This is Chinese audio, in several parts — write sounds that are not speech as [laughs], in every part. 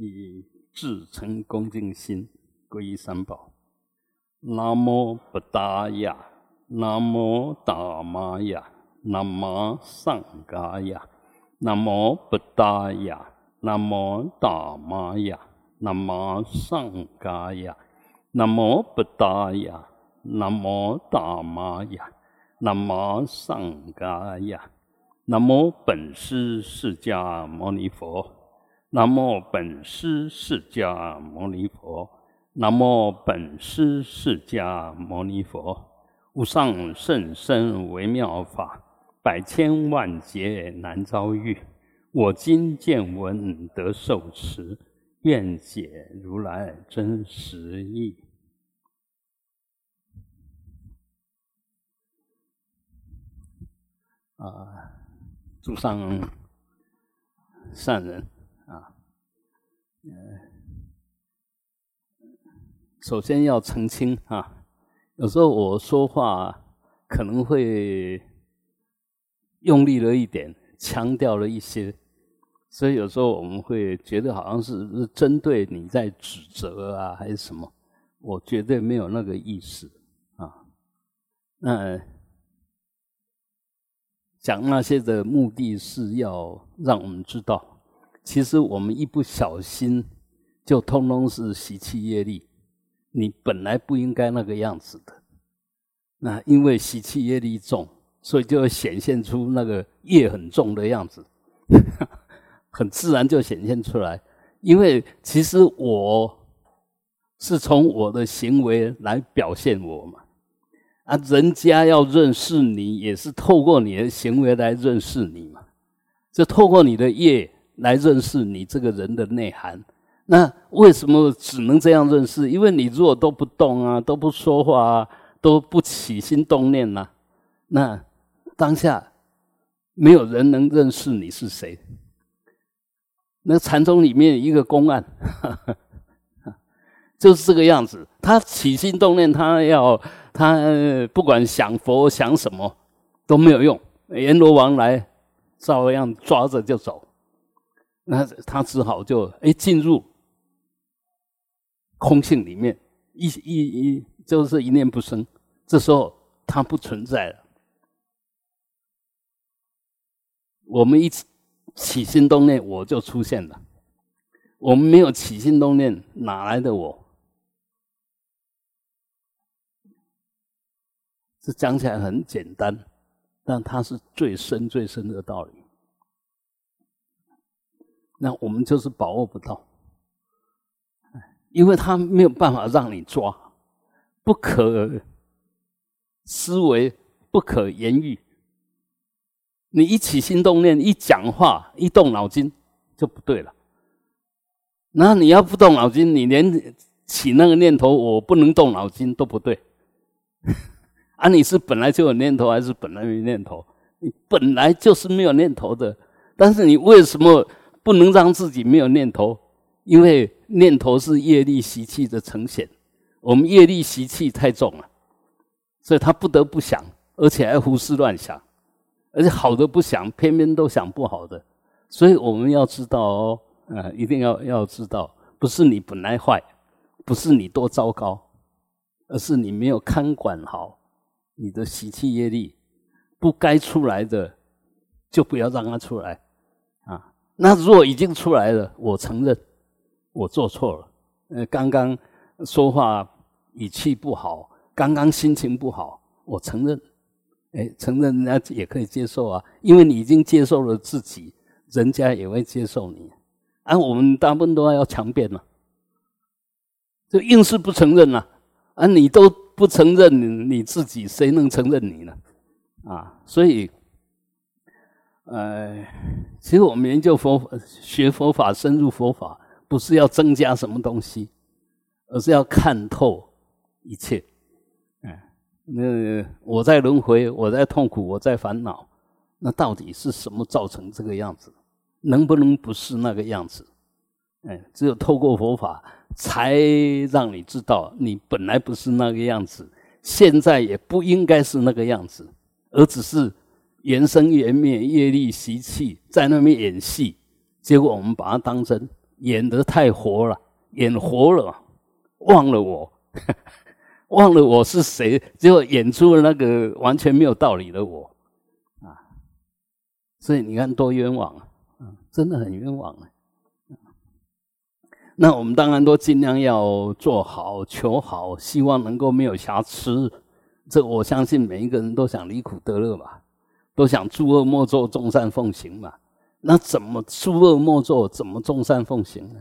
以至诚恭敬心皈依三宝。南无布达雅，南无达玛雅，南无上伽雅，南无布达雅，南无达玛雅，南无上伽雅，南无布达雅，南无达玛雅，南无上伽雅。南无本师释迦牟尼佛，南无本师释迦牟尼佛，南无本师释迦牟尼佛。无上甚深微妙法，百千万劫难遭遇。我今见闻得受持，愿解如来真实义。啊。诸上善人，呃，首先要澄清啊，有时候我说话可能会用力了一点，强调了一些，所以有时候我们会觉得好像是是针对你在指责啊，还是什么？我绝对没有那个意思啊，那。讲那些的目的是要让我们知道，其实我们一不小心就通通是习气业力，你本来不应该那个样子的。那因为习气业力重，所以就显现出那个业很重的样子，[laughs] 很自然就显现出来。因为其实我是从我的行为来表现我嘛。啊，人家要认识你，也是透过你的行为来认识你嘛。就透过你的业来认识你这个人的内涵。那为什么只能这样认识？因为你如果都不动啊，都不说话啊，都不起心动念呐，那当下没有人能认识你是谁。那禅宗里面一个公案，[laughs] 就是这个样子。他起心动念，他要。他不管想佛想什么都没有用，阎罗王来照样抓着就走，那他只好就哎进入空性里面，一一一就是一念不生，这时候他不存在了。我们一起起心动念，我就出现了；我们没有起心动念，哪来的我？这讲起来很简单，但它是最深最深的道理。那我们就是把握不到，因为他没有办法让你抓，不可思维，不可言喻。你一起心动念，一讲话，一动脑筋就不对了。那你要不动脑筋，你连起那个念头，我不能动脑筋都不对。[laughs] 啊，你是本来就有念头，还是本来没念头？你本来就是没有念头的，但是你为什么不能让自己没有念头？因为念头是业力习气的呈现，我们业力习气太重了，所以他不得不想，而且还胡思乱想，而且好的不想，偏偏都想不好的。所以我们要知道哦，啊，一定要要知道，不是你本来坏，不是你多糟糕，而是你没有看管好。你的习气业力不该出来的，就不要让它出来！那如果已经出来了，我承认我做错了。呃，刚刚说话语气不好，刚刚心情不好，我承认。哎，承认人家也可以接受啊，因为你已经接受了自己，人家也会接受你。啊，我们大部分都要强辩了，就硬是不承认了。啊，你都。不承认你自己，谁能承认你呢？啊，所以，呃，[laughs] 其实我们研究佛、学佛法、深入佛法，不是要增加什么东西，而是要看透一切。嗯，那我在轮回，我在痛苦，我在烦恼，那到底是什么造成这个样子？能不能不是那个样子？哎，只有透过佛法。才让你知道，你本来不是那个样子，现在也不应该是那个样子，而只是缘生缘灭、业力习气在那边演戏。结果我们把它当真，演得太活了，演活了，忘了我，[laughs] 忘了我是谁，结果演出了那个完全没有道理的我，啊，所以你看多冤枉啊，嗯，真的很冤枉啊。那我们当然都尽量要做好、求好，希望能够没有瑕疵。这我相信每一个人都想离苦得乐吧，都想诸恶莫作，众善奉行嘛。那怎么诸恶莫作，怎么众善奉行呢？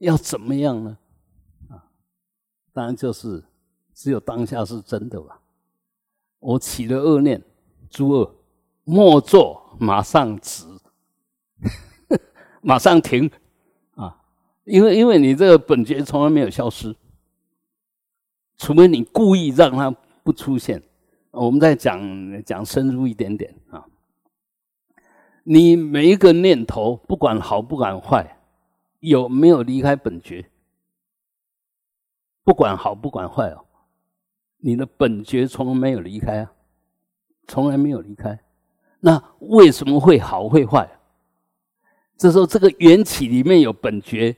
要怎么样呢？啊，当然就是只有当下是真的吧。我起了恶念，诸恶莫作，马上止，[laughs] 马上停啊！因为因为你这个本觉从来没有消失，除非你故意让它不出现。我们再讲讲深入一点点啊。你每一个念头，不管好不管坏，有没有离开本觉？不管好不管坏哦，你的本觉从来没有离开啊，从来没有离开。那为什么会好会坏？这时候这个缘起里面有本觉，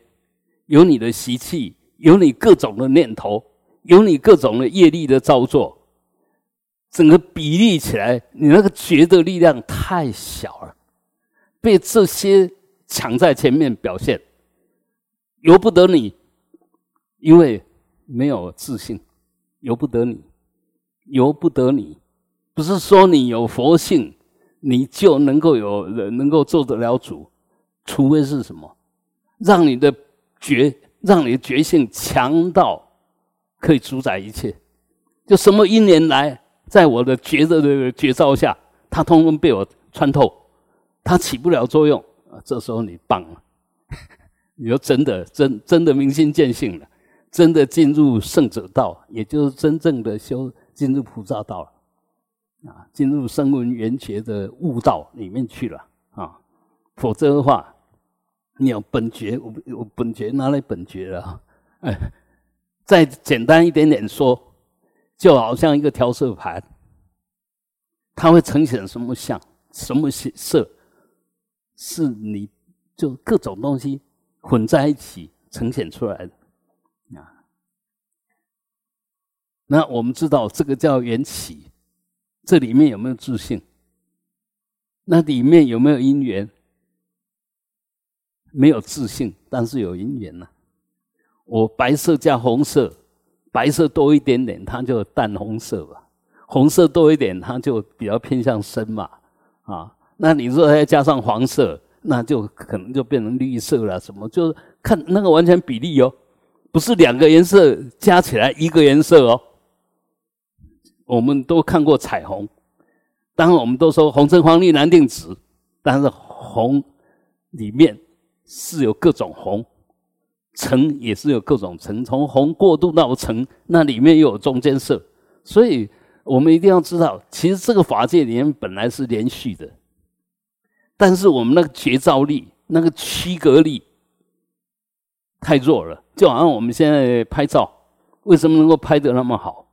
有你的习气，有你各种的念头，有你各种的业力的造作，整个比例起来，你那个觉的力量太小了。被这些抢在前面表现，由不得你，因为没有自信，由不得你，由不得你，不是说你有佛性，你就能够有人能够做得了主，除非是什么，让你的觉，让你的觉性强到可以主宰一切，就什么因缘来，在我的觉的这个觉照下，它通通被我穿透。它起不了作用啊！这时候你棒了，[laughs] 你就真的真真的明心见性了，真的进入圣者道，也就是真正的修进入菩萨道了啊！进入声闻缘觉的悟道里面去了啊！否则的话，你有本觉，我我本觉拿来本觉了，哎，[laughs] 再简单一点点说，就好像一个调色盘，它会呈现什么像，什么色？是你就各种东西混在一起呈现出来的啊。那我们知道这个叫缘起，这里面有没有自信？那里面有没有因缘？没有自信，但是有因缘呐。我白色加红色，白色多一点点，它就淡红色吧；红色多一点，它就比较偏向深嘛，啊。那你说再加上黄色，那就可能就变成绿色了。什么？就是看那个完全比例哦，不是两个颜色加起来一个颜色哦。我们都看过彩虹，当然我们都说红橙黄绿蓝靛紫，但是红里面是有各种红，橙也是有各种橙，从红过渡到橙，那里面又有中间色。所以我们一定要知道，其实这个法界里面本来是连续的。但是我们那个觉照力、那个区隔力太弱了，就好像我们现在拍照，为什么能够拍得那么好？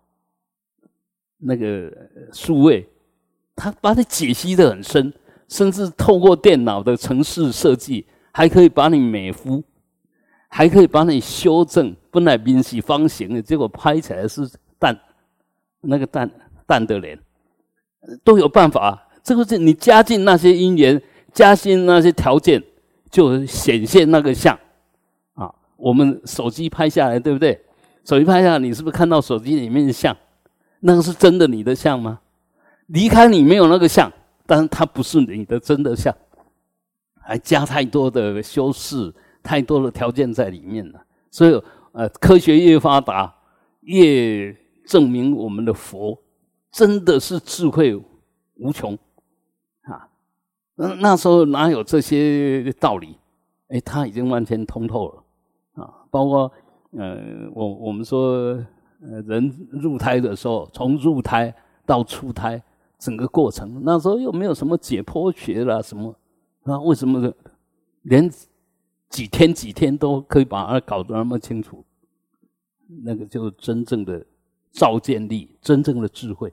那个数位，它把你解析的很深，甚至透过电脑的程式设计，还可以把你美肤，还可以把你修正。本来明是方形的，结果拍起来是淡，那个淡淡的脸，都有办法。这个是你加进那些因缘。加新那些条件，就显现那个像啊。我们手机拍下来，对不对？手机拍下来，你是不是看到手机里面的像？那个是真的你的像吗？离开你没有那个像，但是它不是你的真的像，还加太多的修饰，太多的条件在里面了。所以，呃，科学越发达，越证明我们的佛真的是智慧无穷啊。那那时候哪有这些道理？哎，他已经完全通透了啊！包括呃，我我们说，呃，人入胎的时候，从入胎到出胎，整个过程，那时候又没有什么解剖学啦，什么那为什么连几天几天都可以把它搞得那么清楚？那个就是真正的照见力，真正的智慧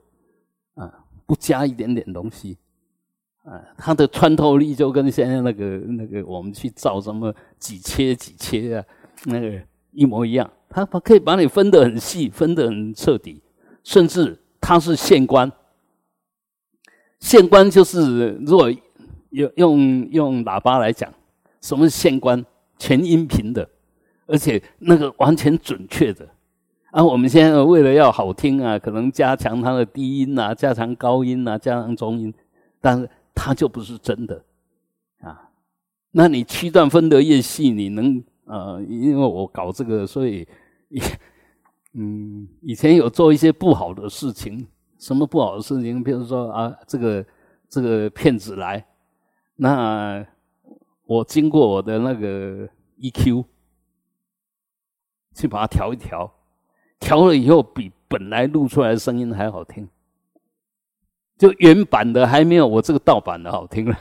啊！不加一点点东西。啊，它的穿透力就跟现在那个那个我们去照什么几切几切啊，那个一模一样。它它可以把你分得很细，分得很彻底，甚至它是线关。线关就是如果用用用喇叭来讲，什么是县官？全音频的，而且那个完全准确的。啊，我们现在为了要好听啊，可能加强它的低音啊，加强高音啊，加强中音，但是它就不是真的啊。那你区段分得越细，你能呃，因为我搞这个，所以 [laughs] 嗯，以前有做一些不好的事情。什么不好的事情？比如说啊，这个这个骗子来，那我经过我的那个 EQ 去把它调一调，调了以后比本来录出来的声音还好听，就原版的还没有我这个盗版的好听了。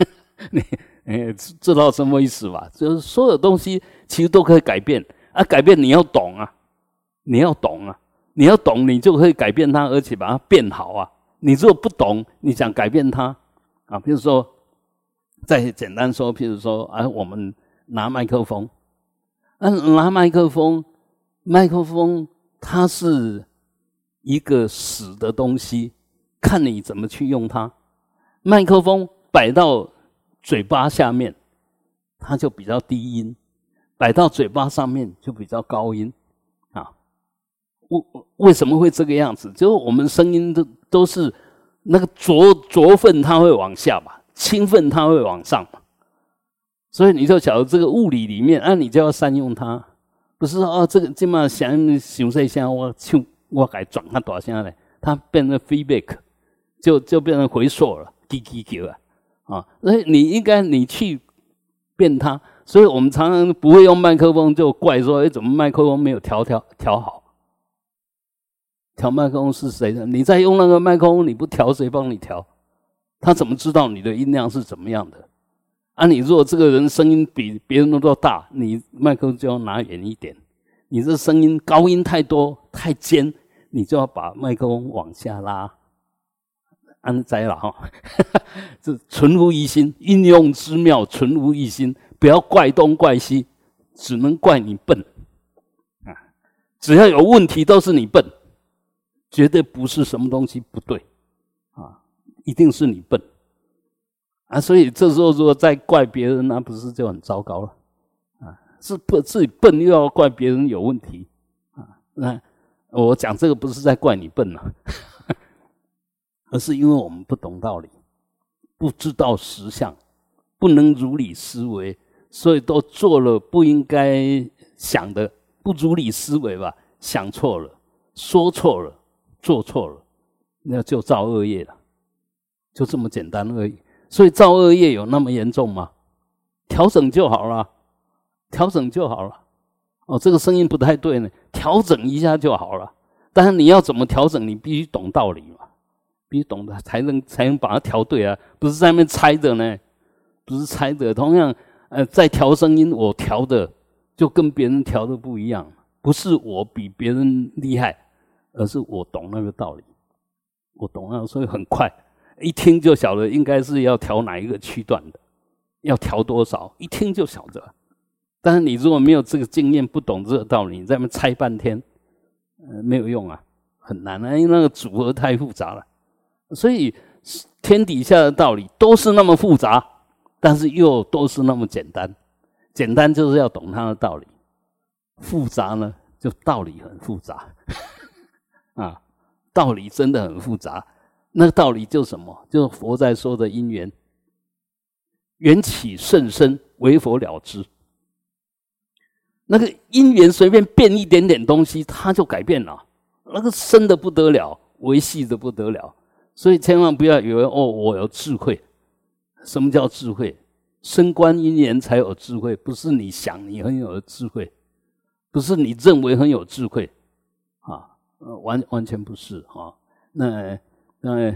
[laughs] 你你知道什么意思吧？就是所有东西其实都可以改变啊，改变你要懂啊，你要懂啊。你要懂，你就可以改变它，而且把它变好啊！你如果不懂，你想改变它啊？比如说，再简单说，譬如说，啊，我们拿麦克风，嗯，拿麦克风，麦克风它是一个死的东西，看你怎么去用它。麦克风摆到嘴巴下面，它就比较低音；摆到嘴巴上面就比较高音。啊为为什么会这个样子？就是我们声音都都是那个浊浊分，它会往下嘛，兴奋它会往上嘛。所以你就晓得这个物理里面，啊，你就要善用它，不是说哦，这个这么想想这下，我就我该转它多少下来，它变成 feedback，就就变成回溯了，滴滴滴啊啊！所以你应该你去变它。所以我们常常不会用麦克风，就怪说，哎，怎么麦克风没有调调调好？调麦克风是谁的？你在用那个麦克风，你不调谁帮你调？他怎么知道你的音量是怎么样的？啊，你如果这个人声音比别人都大，你麦克风就要拿远一点。你这声音高音太多太尖，你就要把麦克风往下拉。安灾了哈，[laughs] 这纯无一心，应用之妙，纯无一心。不要怪东怪西，只能怪你笨啊！只要有问题，都是你笨。绝对不是什么东西不对，一定是你笨，啊，所以这时候如果再怪别人，那不是就很糟糕了，啊，是不自己笨又要怪别人有问题，啊，那我讲这个不是在怪你笨了，[laughs] 而是因为我们不懂道理，不知道实相，不能如理思维，所以都做了不应该想的，不如理思维吧，想错了，说错了。做错了，那就造恶业了，就这么简单而已。所以造恶业有那么严重吗？调整就好了，调整就好了。哦，这个声音不太对呢，调整一下就好了。但是你要怎么调整？你必须懂道理嘛，必须懂得才能才能把它调对啊，不是在那边猜的呢，不是猜的。同样，呃，在调声音，我调的就跟别人调的不一样，不是我比别人厉害。而是我懂那个道理，我懂那个，所以很快一听就晓得应该是要调哪一个区段的，要调多少，一听就晓得。但是你如果没有这个经验，不懂这个道理，你在那猜半天，呃，没有用啊，很难啊，因为那个组合太复杂了。所以天底下的道理都是那么复杂，但是又都是那么简单。简单就是要懂它的道理，复杂呢就道理很复杂。啊，道理真的很复杂。那个道理就什么？就是佛在说的因缘，缘起甚深，为佛了之。那个因缘随便变一点点东西，它就改变了。那个深的不得了，维系的不得了。所以千万不要以为哦，我有智慧。什么叫智慧？升观因缘才有智慧，不是你想你很有智慧，不是你认为很有智慧。呃，完完全不是哈。那那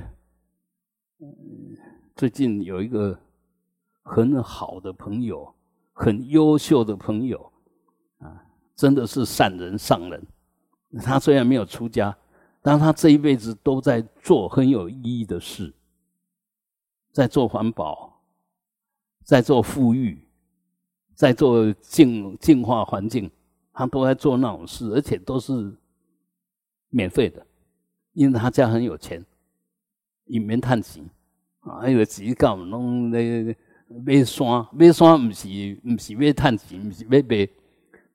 嗯，最近有一个很好的朋友，很优秀的朋友啊，真的是善人上人。[laughs] 他虽然没有出家，但他这一辈子都在做很有意义的事，在做环保，在做富裕，在做净净化环境，他都在做那种事，而且都是免费的，因为他家很有钱，一面探钱啊，还有钱搞弄那买山，买山不是不是买探钱，不是买买，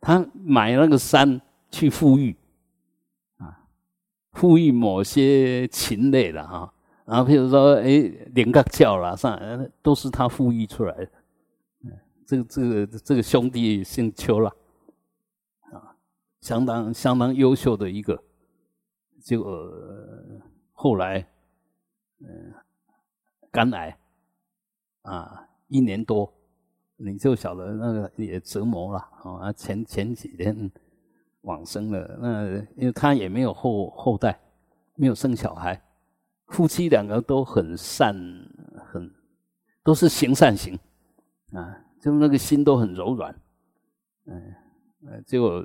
他买那个山去富裕啊，富裕某些禽类的哈。然后，譬如说，哎，连个叫啦，上都是他富裕出来的。这个、这个、这个兄弟姓邱了，啊，相当相当优秀的一个。就后来，嗯，肝癌，啊，一年多，你就晓得那个也折磨了啊。前前几天往生了，那因为他也没有后后代，没有生小孩。夫妻两个都很善，很都是行善行，啊，就那个心都很柔软，嗯，呃，结果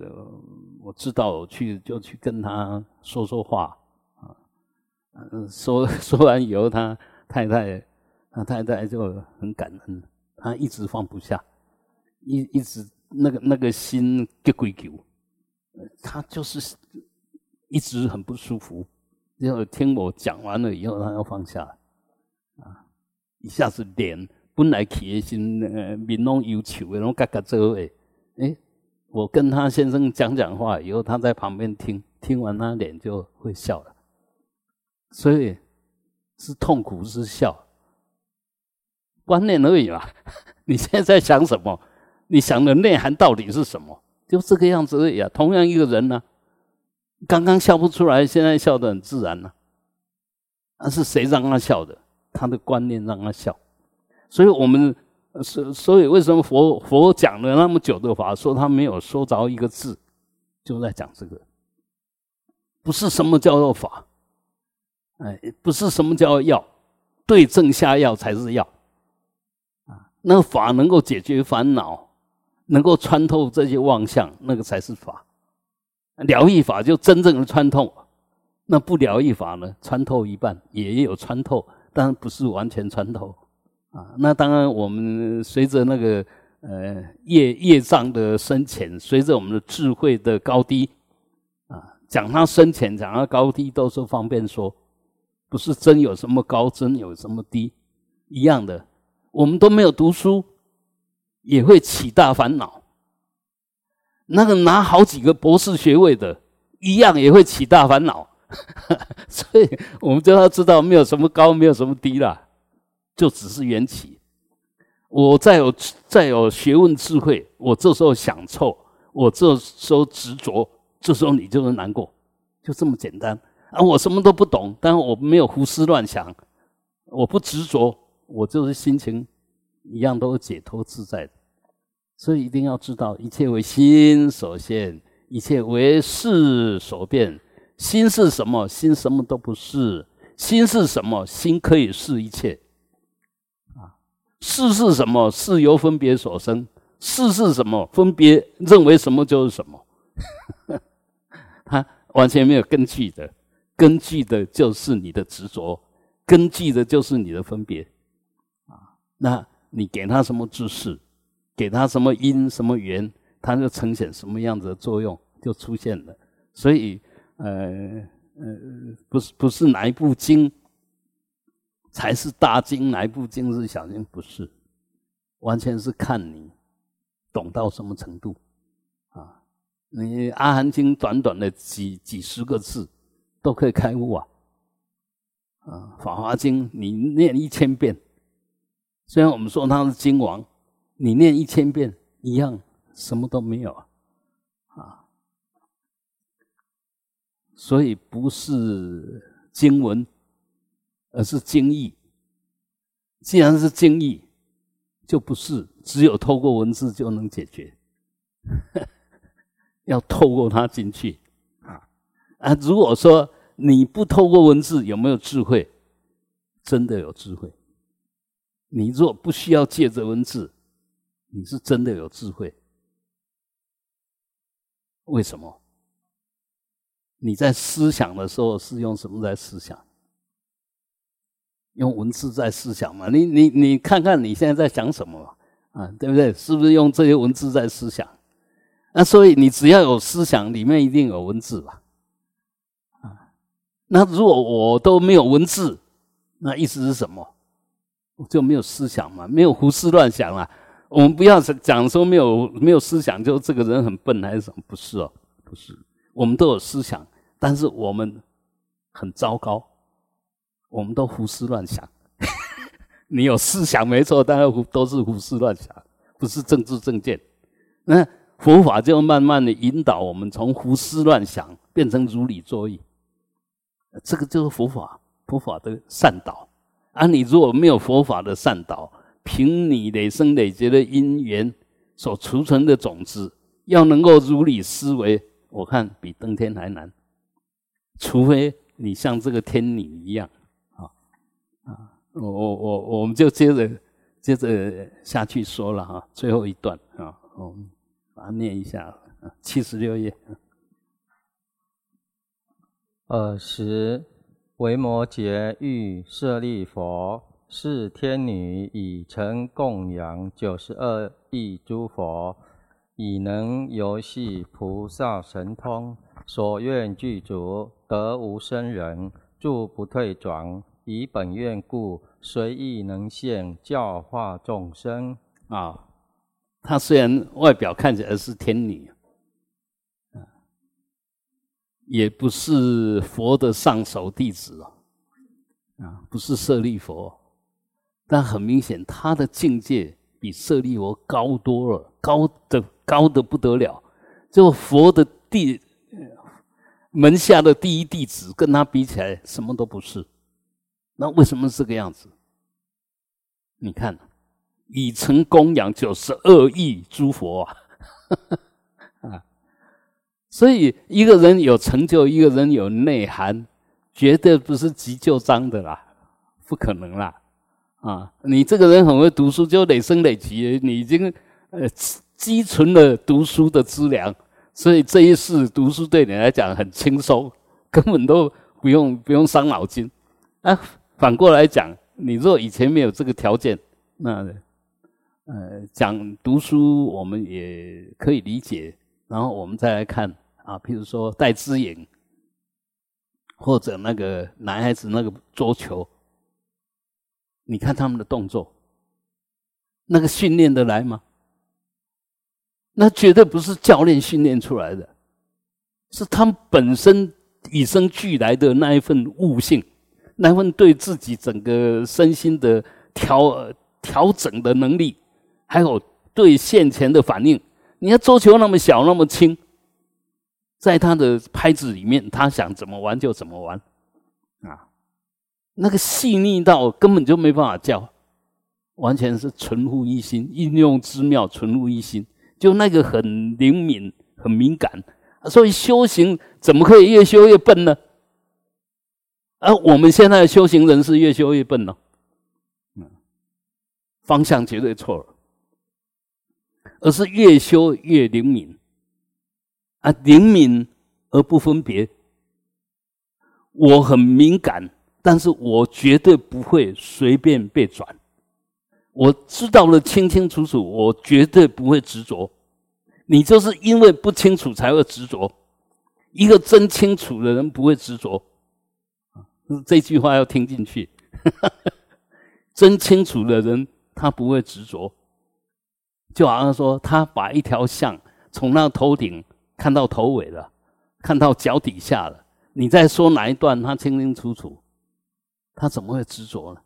我知道去就去跟他说说话，嗯，说 [laughs] 说完以后，他太太，他太太就很感恩，他一直放不下，一一直那个那个心给鬼求，他就是一直很不舒服。就听我讲完了以后，他要放下，啊，一下子脸本来起的心呃面拢忧愁的，拢嘎嘎皱诶，我跟他先生讲讲话以后，他在旁边听，听完他脸就会笑了，所以是痛苦是笑，观念而已嘛。[laughs] 你现在在想什么？你想的内涵到底是什么？就这个样子而已啊。同样一个人呢。刚刚笑不出来，现在笑得很自然了。那是谁让他笑的？他的观念让他笑。所以我们所所以为什么佛佛讲了那么久的法，说他没有说着一个字，就在讲这个。不是什么叫做法，哎，不是什么叫药，对症下药才是药。啊，那法能够解决烦恼，能够穿透这些妄想，那个才是法。疗愈法就真正的穿透，那不疗愈法呢？穿透一半也有穿透，但不是完全穿透啊。那当然，我们随着那个呃业业障的深浅，随着我们的智慧的高低啊，讲它深浅，讲它高低，都是方便说，不是真有什么高，真有什么低，一样的。我们都没有读书，也会起大烦恼。那个拿好几个博士学位的，一样也会起大烦恼，[laughs] 所以我们就要知道，没有什么高，没有什么低啦，就只是缘起。我再有再有学问智慧，我这时候想错，我这时候执着，这时候你就能难过，就这么简单啊！我什么都不懂，但我没有胡思乱想，我不执着，我就是心情一样都解脱自在的。所以一定要知道，一切为心所现，一切为事所变。心是什么？心什么都不是。心是什么？心可以是一切。啊，事是什么？事由分别所生。事是什么？分别认为什么就是什么。[laughs] 他完全没有根据的，根据的就是你的执着，根据的就是你的分别。啊，那你给他什么知识？给他什么因什么缘，他就呈现什么样子的作用就出现了。所以，呃呃，不是不是哪一部经才是大经，哪一部经是小经，不是，完全是看你懂到什么程度啊。你《阿含经》短短的几几十个字都可以开悟啊，啊，《法华经》你念一千遍，虽然我们说他是经王。你念一千遍一样，什么都没有啊！啊，所以不是经文，而是经义。既然是经义，就不是只有透过文字就能解决，[laughs] 要透过它进去啊啊！如果说你不透过文字，有没有智慧？真的有智慧。你若不需要借着文字。你是真的有智慧，为什么？你在思想的时候是用什么在思想？用文字在思想嘛？你你你看看你现在在想什么啊？对不对？是不是用这些文字在思想？那所以你只要有思想，里面一定有文字吧？那如果我都没有文字，那意思是什么？我就没有思想嘛？没有胡思乱想啊？我们不要讲说没有没有思想，就这个人很笨还是什么？不是哦，不是，我们都有思想，但是我们很糟糕，我们都胡思乱想。[laughs] 你有思想没错，但是都是胡思乱想，不是政治正见。那佛法就慢慢的引导我们从胡思乱想变成如理作意，这个就是佛法，佛法的善导。啊，你如果没有佛法的善导，凭你累生累劫的因缘所储存的种子，要能够如理思维，我看比登天还难。除非你像这个天女一样，啊啊，我我我我们就接着接着下去说了哈，最后一段啊，我们把它念一下，七十六页。尔时，维摩诘欲舍利佛。是天女已成供养九十二亿诸佛，已能游戏菩萨神通，所愿具足，得无生人，住不退转。以本愿故，随意能现教化众生。啊，他虽然外表看起来是天女，也不是佛的上首弟子哦，啊，不是舍利佛。但很明显，他的境界比舍利佛高多了，高的高的不得了。就佛的弟门下的第一弟子，跟他比起来，什么都不是。那为什么这个样子？你看，已成供养九十二亿诸佛啊！啊，所以一个人有成就，一个人有内涵，绝对不是急就章的啦，不可能啦。啊，你这个人很会读书，就累生累劫，你已经呃积存了读书的资粮，所以这一世读书对你来讲很轻松，根本都不用不用伤脑筋。啊，反过来讲，你若以前没有这个条件，那呃讲读书我们也可以理解。然后我们再来看啊，譬如说戴之颖，或者那个男孩子那个桌球。你看他们的动作，那个训练得来吗？那绝对不是教练训练出来的，是他们本身与生俱来的那一份悟性，那份对自己整个身心的调调整的能力，还有对现前的反应。你看桌球那么小那么轻，在他的拍子里面，他想怎么玩就怎么玩，啊。那个细腻到根本就没办法教，完全是纯乎一心，应用之妙，纯乎一心，就那个很灵敏、很敏感。所以修行怎么可以越修越笨呢？而我们现在的修行人是越修越笨呢？嗯，方向绝对错了，而是越修越灵敏，啊，灵敏而不分别。我很敏感。但是我绝对不会随便被转，我知道了清清楚楚，我绝对不会执着。你就是因为不清楚才会执着，一个真清楚的人不会执着。这句话要听进去，真清楚的人他不会执着，就好像说他把一条象从那头顶看到头尾了，看到脚底下了，你再说哪一段，他清清楚楚。他怎么会执着呢？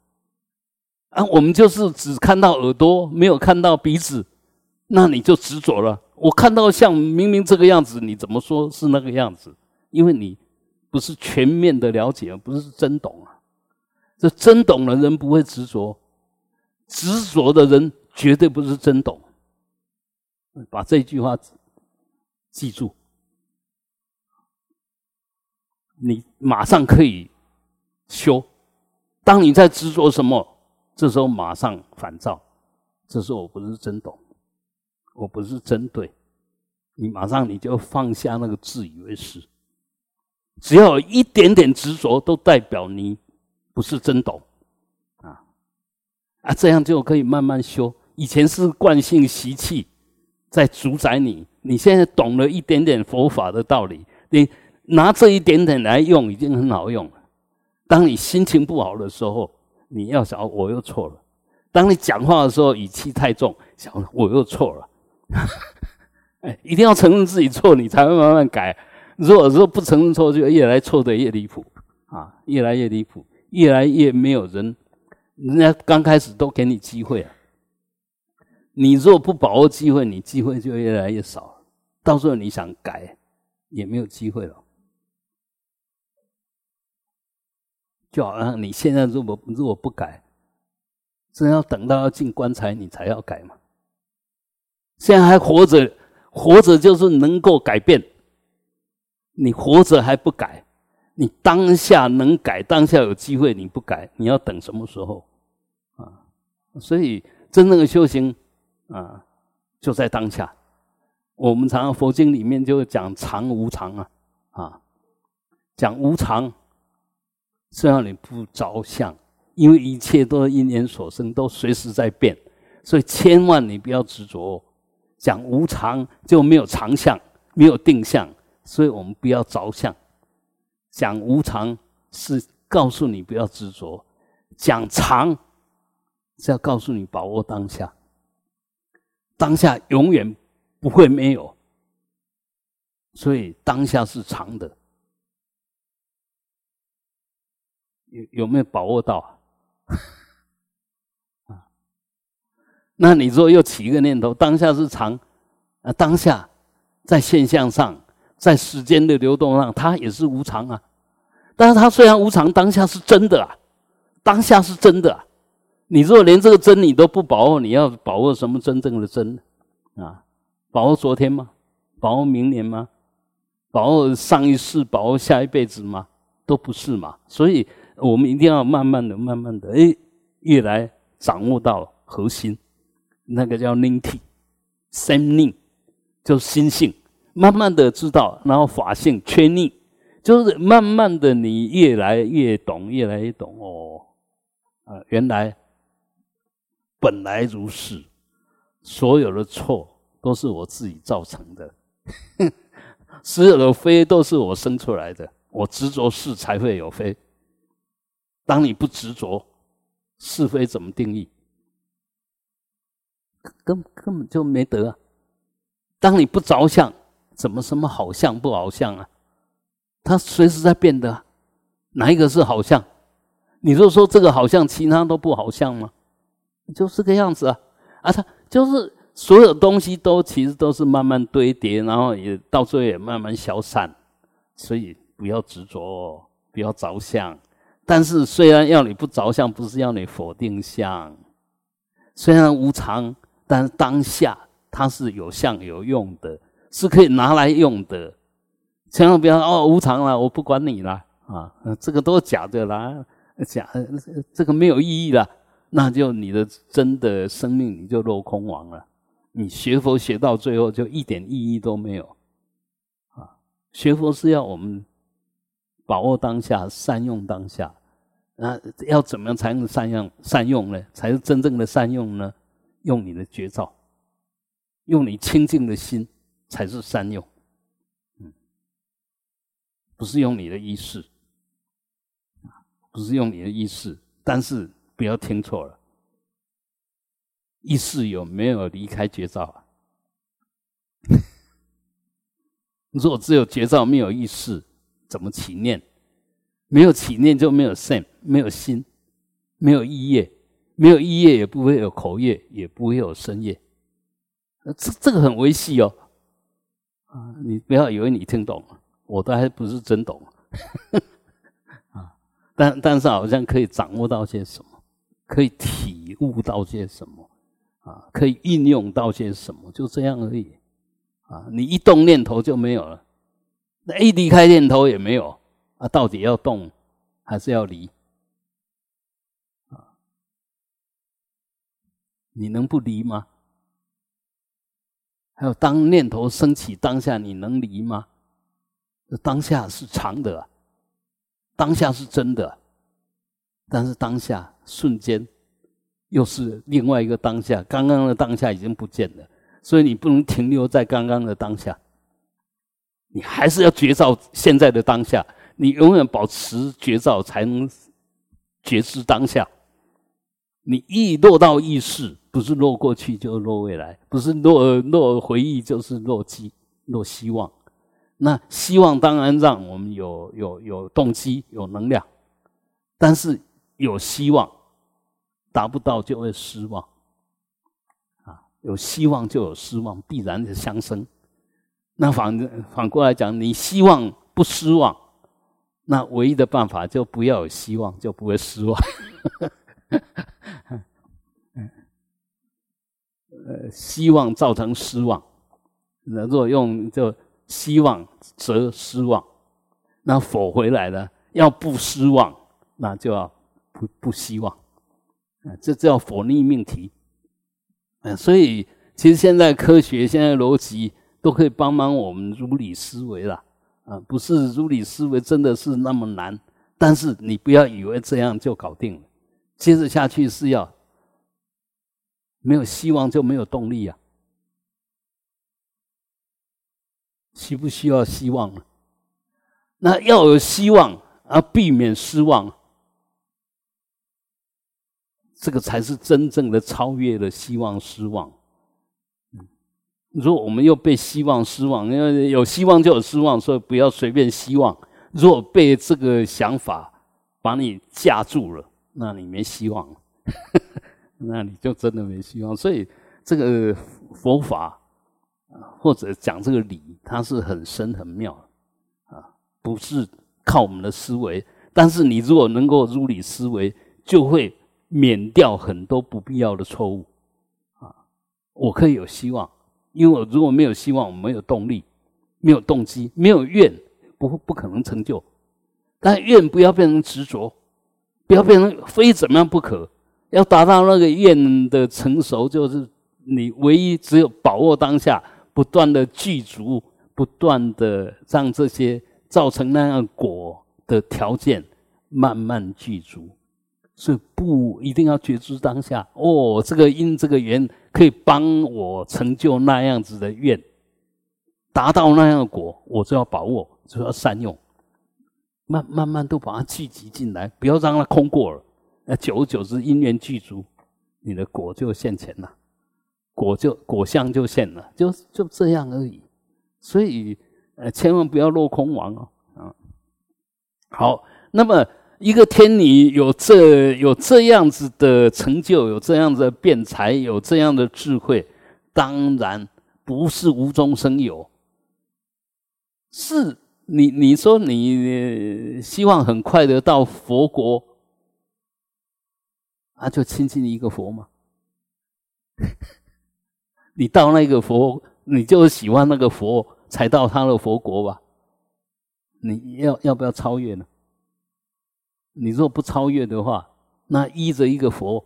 啊，我们就是只看到耳朵，没有看到鼻子，那你就执着了。我看到像明明这个样子，你怎么说是那个样子？因为你不是全面的了解，不是真懂啊。这真懂的人不会执着，执着的人绝对不是真懂。把这句话记住，你马上可以修。当你在执着什么，这时候马上烦躁，这时候我不是真懂，我不是真对，你马上你就放下那个自以为是，只要有一点点执着，都代表你不是真懂，啊啊，这样就可以慢慢修。以前是惯性习气在主宰你，你现在懂了一点点佛法的道理，你拿这一点点来用，已经很好用了。当你心情不好的时候，你要想我又错了；当你讲话的时候语气太重，想我又错了。[laughs] 哎，一定要承认自己错，你才会慢慢改。如果说不承认错，就越来错的越离谱啊，越来越离谱，越来越没有人。人家刚开始都给你机会啊，你若不把握机会，你机会就越来越少。到时候你想改，也没有机会了。就好像你现在如果如果不改，真要等到要进棺材，你才要改嘛。现在还活着，活着就是能够改变。你活着还不改，你当下能改，当下有机会你不改，你要等什么时候？啊，所以真正的修行啊，就在当下。我们常常佛经里面就讲常无常啊，啊，讲无常，是让你不着相，因为一切都是因缘所生，都随时在变，所以千万你不要执着。讲无常就没有常相，没有定相。所以我们不要着相，讲无常是告诉你不要执着，讲常是要告诉你把握当下，当下永远不会没有，所以当下是长的，有有没有把握到 [laughs] 啊？那你说又起一个念头，当下是长，啊，当下在现象上。在时间的流动上，它也是无常啊。但是它虽然无常，当下是真的啊，当下是真的。你如果连这个真你都不把握，你要把握什么真正的真啊？把握昨天吗？把握明年吗？把握上一世？把握下一辈子吗？都不是嘛。所以我们一定要慢慢的、慢慢的，哎，越来掌握到核心，那个叫宁体，生命就是心性。慢慢的知道，然后法性确逆，就是慢慢的你越来越懂，越来越懂哦，啊，原来本来如是，所有的错都是我自己造成的，[laughs] 所有的非都是我生出来的，我执着是才会有非。当你不执着，是非怎么定义？根根本就没得。当你不着相。怎么什么好像不好像啊？它随时在变的，哪一个是好像？你就说这个好像，其他都不好像吗？就是个样子啊！啊，它就是所有东西都其实都是慢慢堆叠，然后也到最后也慢慢消散。所以不要执着，不要着相。但是虽然要你不着相，不是要你否定相。虽然无常，但是当下它是有相有用的。是可以拿来用的，千万不要哦，无常了，我不管你了啊！这个都是假的啦，假，这个没有意义了，那就你的真的生命你就落空亡了。你学佛学到最后就一点意义都没有啊！学佛是要我们把握当下，善用当下。那要怎么样才能善用善用呢？才是真正的善用呢？用你的绝招，用你清净的心。才是善用，嗯，不是用你的意识，不是用你的意识，但是不要听错了，意识有没有离开绝招啊？[laughs] 如果只有绝招没有意识，怎么起念？没有起念就没有善，没有心，没有意业，没有意业也不会有口业，也不会有身业，这这个很微细哦。啊，你不要以为你听懂了，我都还不是真懂，[laughs] 啊，但但是好像可以掌握到些什么，可以体悟到些什么，啊，可以运用到些什么，就这样而已，啊，你一动念头就没有了，那一离开念头也没有，啊，到底要动还是要离？啊，你能不离吗？还有，当念头升起当下，你能离吗？当下是长的，当下是真的，但是当下瞬间又是另外一个当下。刚刚的当下已经不见了，所以你不能停留在刚刚的当下，你还是要觉照现在的当下。你永远保持觉照，才能觉知当下。你一落到意识，不是落过去，就是落未来；不是落落回忆，就是落机落希望。那希望当然让我们有有有动机、有能量，但是有希望达不到就会失望。啊，有希望就有失望，必然是相生。那反反过来讲，你希望不失望。那唯一的办法就不要有希望，就不会失望。[laughs] 呃，希望造成失望，那如果用就希望则失望，那否回来呢，要不失望，那就要不不希望。啊，这叫否逆命题。啊，所以其实现在科学、现在逻辑都可以帮忙我们如理思维了。啊，不是如理思维真的是那么难，但是你不要以为这样就搞定了。接着下去是要没有希望就没有动力啊，需不需要希望呢？那要有希望而避免失望，这个才是真正的超越了希望失望。如果我们又被希望失望，因为有希望就有失望，所以不要随便希望。如果被这个想法把你架住了，那你没希望，[laughs] 那你就真的没希望。所以这个佛法或者讲这个理，它是很深很妙啊，不是靠我们的思维。但是你如果能够如理思维，就会免掉很多不必要的错误啊。我可以有希望。因为我如果没有希望，我没有动力，没有动机，没有愿，不不可能成就。但愿不要变成执着，不要变成非怎么样不可。要达到那个愿的成熟，就是你唯一只有把握当下，不断的具足，不断的让这些造成那样果的条件慢慢具足。所以不一定要觉知当下哦，这个因这个缘可以帮我成就那样子的愿，达到那样的果，我就要把握，就要善用，慢慢慢都把它聚集进来，不要让它空过了。那久而久之，因缘具足，你的果就现前了，果就果相就现了，就就这样而已。所以呃，千万不要落空亡哦，啊，好，那么。一个天女有这有这样子的成就，有这样子的辩才，有这样的智慧，当然不是无中生有。是你你说你希望很快的到佛国，啊，就亲近一个佛嘛？[laughs] 你到那个佛，你就喜欢那个佛，才到他的佛国吧？你要要不要超越呢？你若不超越的话，那依着一个佛，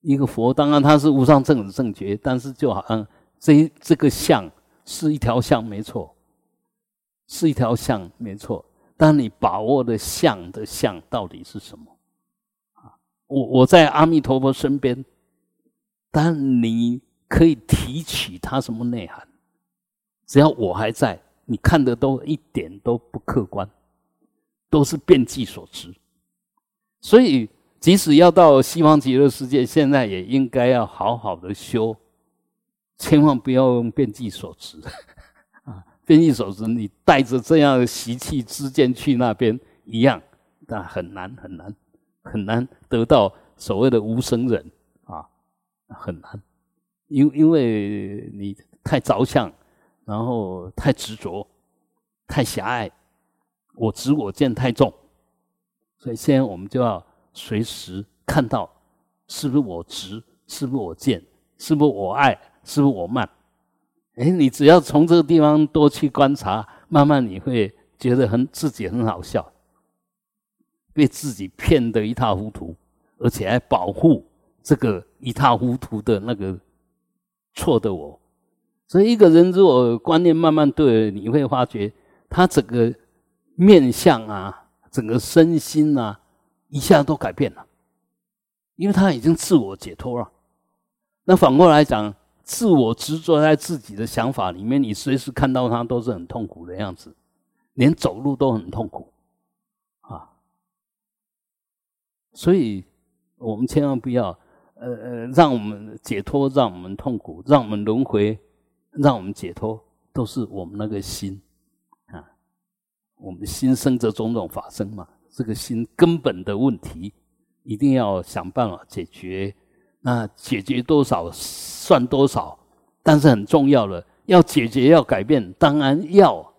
一个佛，当然他是无上正正觉，但是就好像这这个相是一条相，没错，是一条相，没错。但你把握的相的相到底是什么？啊，我我在阿弥陀佛身边，但你可以提取它什么内涵？只要我还在，你看的都一点都不客观，都是变计所知。所以，即使要到西方极乐世界，现在也应该要好好的修，千万不要用变计所持 [laughs] 啊！变计所持，你带着这样的习气之间去那边一样，那很难很难很难得到所谓的无生人啊，很难，因因为你太着相，然后太执着，太狭隘，我执我见太重。所以，现在我们就要随时看到，是不是我执，是不是我见，是不是我爱，是不是我慢？哎，你只要从这个地方多去观察，慢慢你会觉得很自己很好笑，被自己骗得一塌糊涂，而且还保护这个一塌糊涂的那个错的我。所以，一个人如果观念慢慢对，你会发觉他整个面相啊。整个身心啊，一下都改变了，因为他已经自我解脱了。那反过来讲，自我执着在自己的想法里面，你随时看到他都是很痛苦的样子，连走路都很痛苦啊。所以，我们千万不要，呃呃，让我们解脱，让我们痛苦，让我们轮回，让我们解脱，都是我们那个心。我们心生则种种法生嘛，这个心根本的问题，一定要想办法解决。那解决多少算多少，但是很重要的，要解决要改变，当然要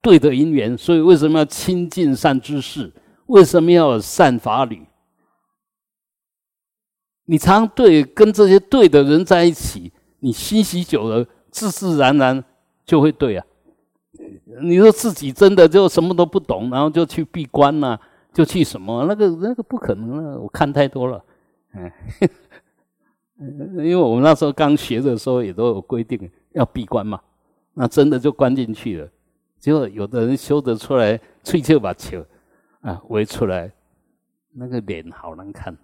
对的因缘。所以为什么要亲近善知识？为什么要善法侣？你常对跟这些对的人在一起，你欣喜久了，自自然然就会对啊。你说自己真的就什么都不懂，然后就去闭关呐，就去什么？那个那个不可能啊！我看太多了，嗯。[laughs] 因为我们那时候刚学的时候，也都有规定要闭关嘛，那真的就关进去了。结果有的人修得出来，吹就把球啊围出来，那个脸好难看，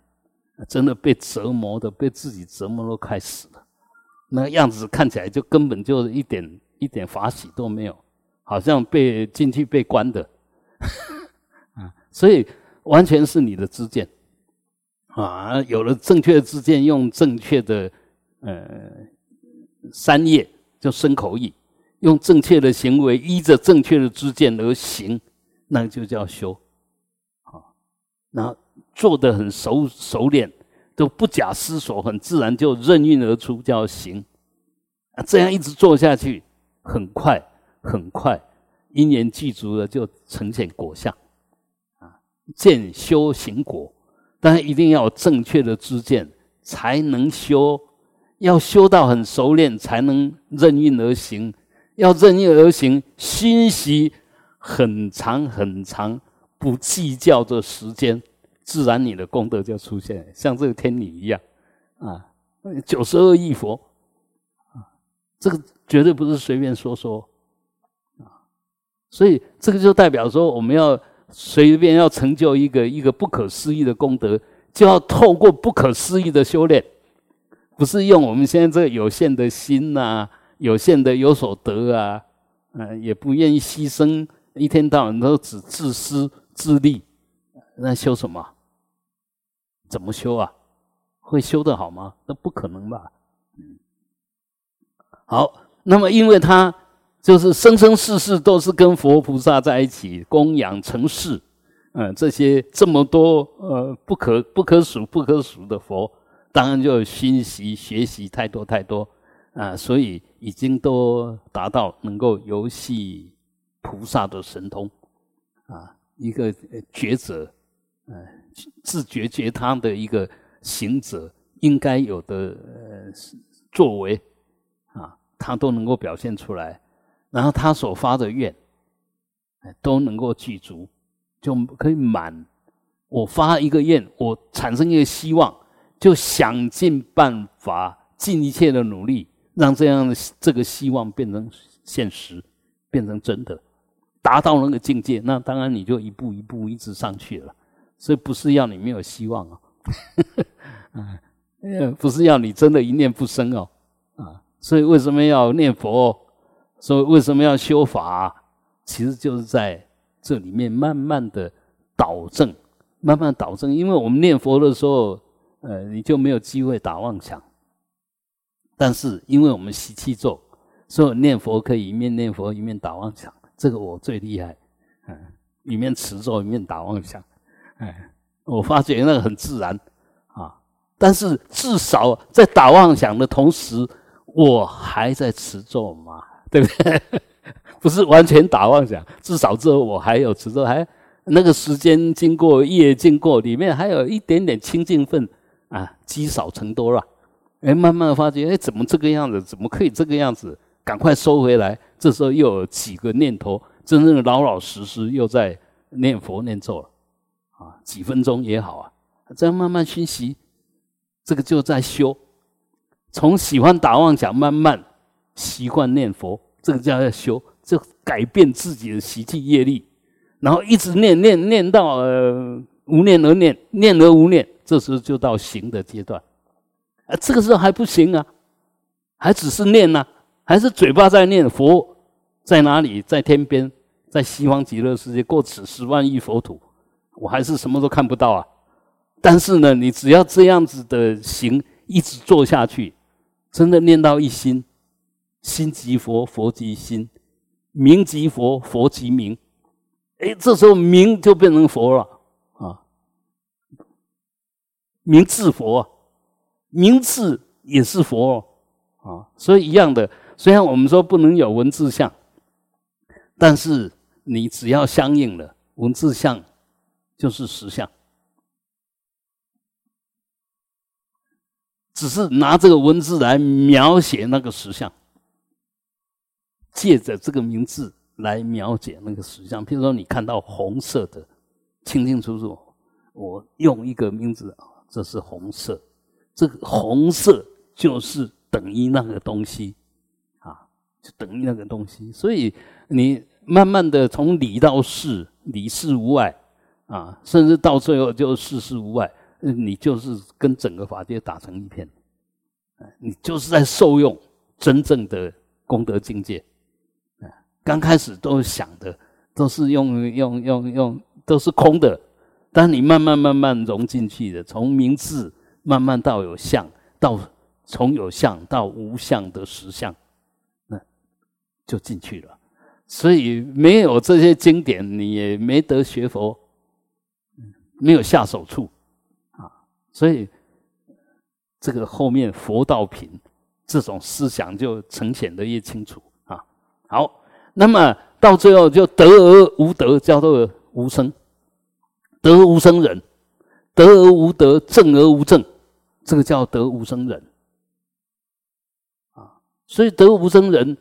真的被折磨的，被自己折磨都快死了。那个样子看起来就根本就一点一点法喜都没有，好像被进去被关的 [laughs] 啊。所以完全是你的知见。啊，有了正确的知见，用正确的呃三业就生口意，用正确的行为，依着正确的知见而行，那就叫修。啊，那做的很熟熟练，都不假思索，很自然就任运而出，叫行。啊，这样一直做下去，很快很快，因缘具足了，就呈现果相。啊，见修行果。但一定要有正确的知见，才能修。要修到很熟练，才能任运而行。要任运而行，熏习很长很长，不计较的时间，自然你的功德就出现。像这个天女一样，啊，九十二亿佛，啊，这个绝对不是随便说说，所以这个就代表说我们要。随便要成就一个一个不可思议的功德，就要透过不可思议的修炼，不是用我们现在这个有限的心呐，有限的有所得啊，嗯，也不愿意牺牲，一天到晚都只自私自利，那修什么？怎么修啊？会修得好吗？那不可能吧？嗯，好，那么因为他。就是生生世世都是跟佛菩萨在一起供养成事，嗯，这些这么多呃不可不可数不可数的佛，当然就熏习学习太多太多啊，所以已经都达到能够游戏菩萨的神通啊，一个觉者，嗯，自觉觉他的一个行者应该有的呃作为啊，他都能够表现出来。然后他所发的愿，都能够具足，就可以满。我发一个愿，我产生一个希望，就想尽办法，尽一切的努力，让这样的这个希望变成现实，变成真的，达到那个境界。那当然你就一步一步一直上去了。所以不是要你没有希望哦，[laughs] 嗯，不是要你真的一念不生哦，啊，所以为什么要念佛？所以为什么要修法？其实就是在这里面慢慢的导正，慢慢导正。因为我们念佛的时候，呃，你就没有机会打妄想。但是因为我们习气咒，所以念佛可以一面念佛一面打妄想。这个我最厉害，嗯，一面持咒一面打妄想，哎，我发觉那个很自然啊。但是至少在打妄想的同时，我还在持咒嘛。对不对？[laughs] 不是完全打妄想，至少之后我还有持咒，还那个时间经过夜经过，里面还有一点点清净分啊，积少成多了。哎，慢慢发觉，哎，怎么这个样子？怎么可以这个样子？赶快收回来。这时候又有几个念头，真正的老老实实又在念佛念咒了啊，几分钟也好啊，这样慢慢熏习，这个就在修，从喜欢打妄想慢慢。习惯念佛，这个叫要修，就改变自己的习气业力，然后一直念念念到呃无念而念，念而无念，这时候就到行的阶段。啊，这个时候还不行啊，还只是念呢，还是嘴巴在念佛在哪里，在天边，在西方极乐世界过此十万亿佛土，我还是什么都看不到啊。但是呢，你只要这样子的行一直做下去，真的念到一心，心即佛，佛即心，名即佛，佛即名。哎，这时候名就变成佛了啊，名字佛，名字也是佛啊，所以一样的。虽然我们说不能有文字相，但是你只要相应了，文字相就是实相。只是拿这个文字来描写那个实相，借着这个名字来描写那个实相。譬如说，你看到红色的，清清楚楚，我用一个名字，这是红色，这个红色就是等于那个东西啊，就等于那个东西。所以你慢慢的从理到事，理事无碍啊，甚至到最后就事事无碍。你就是跟整个法界打成一片，你就是在受用真正的功德境界。刚开始都想的都是用用用用都是空的，但你慢慢慢慢融进去的，从名字慢慢到有相，到从有相到无相的实相，那就进去了。所以没有这些经典，你也没得学佛，没有下手处啊。所以，这个后面佛道品这种思想就呈现的越清楚啊。好，那么到最后就得而无得，叫做无生；得无生人，得而无得，正而无正，这个叫得无生人啊。所以得无生人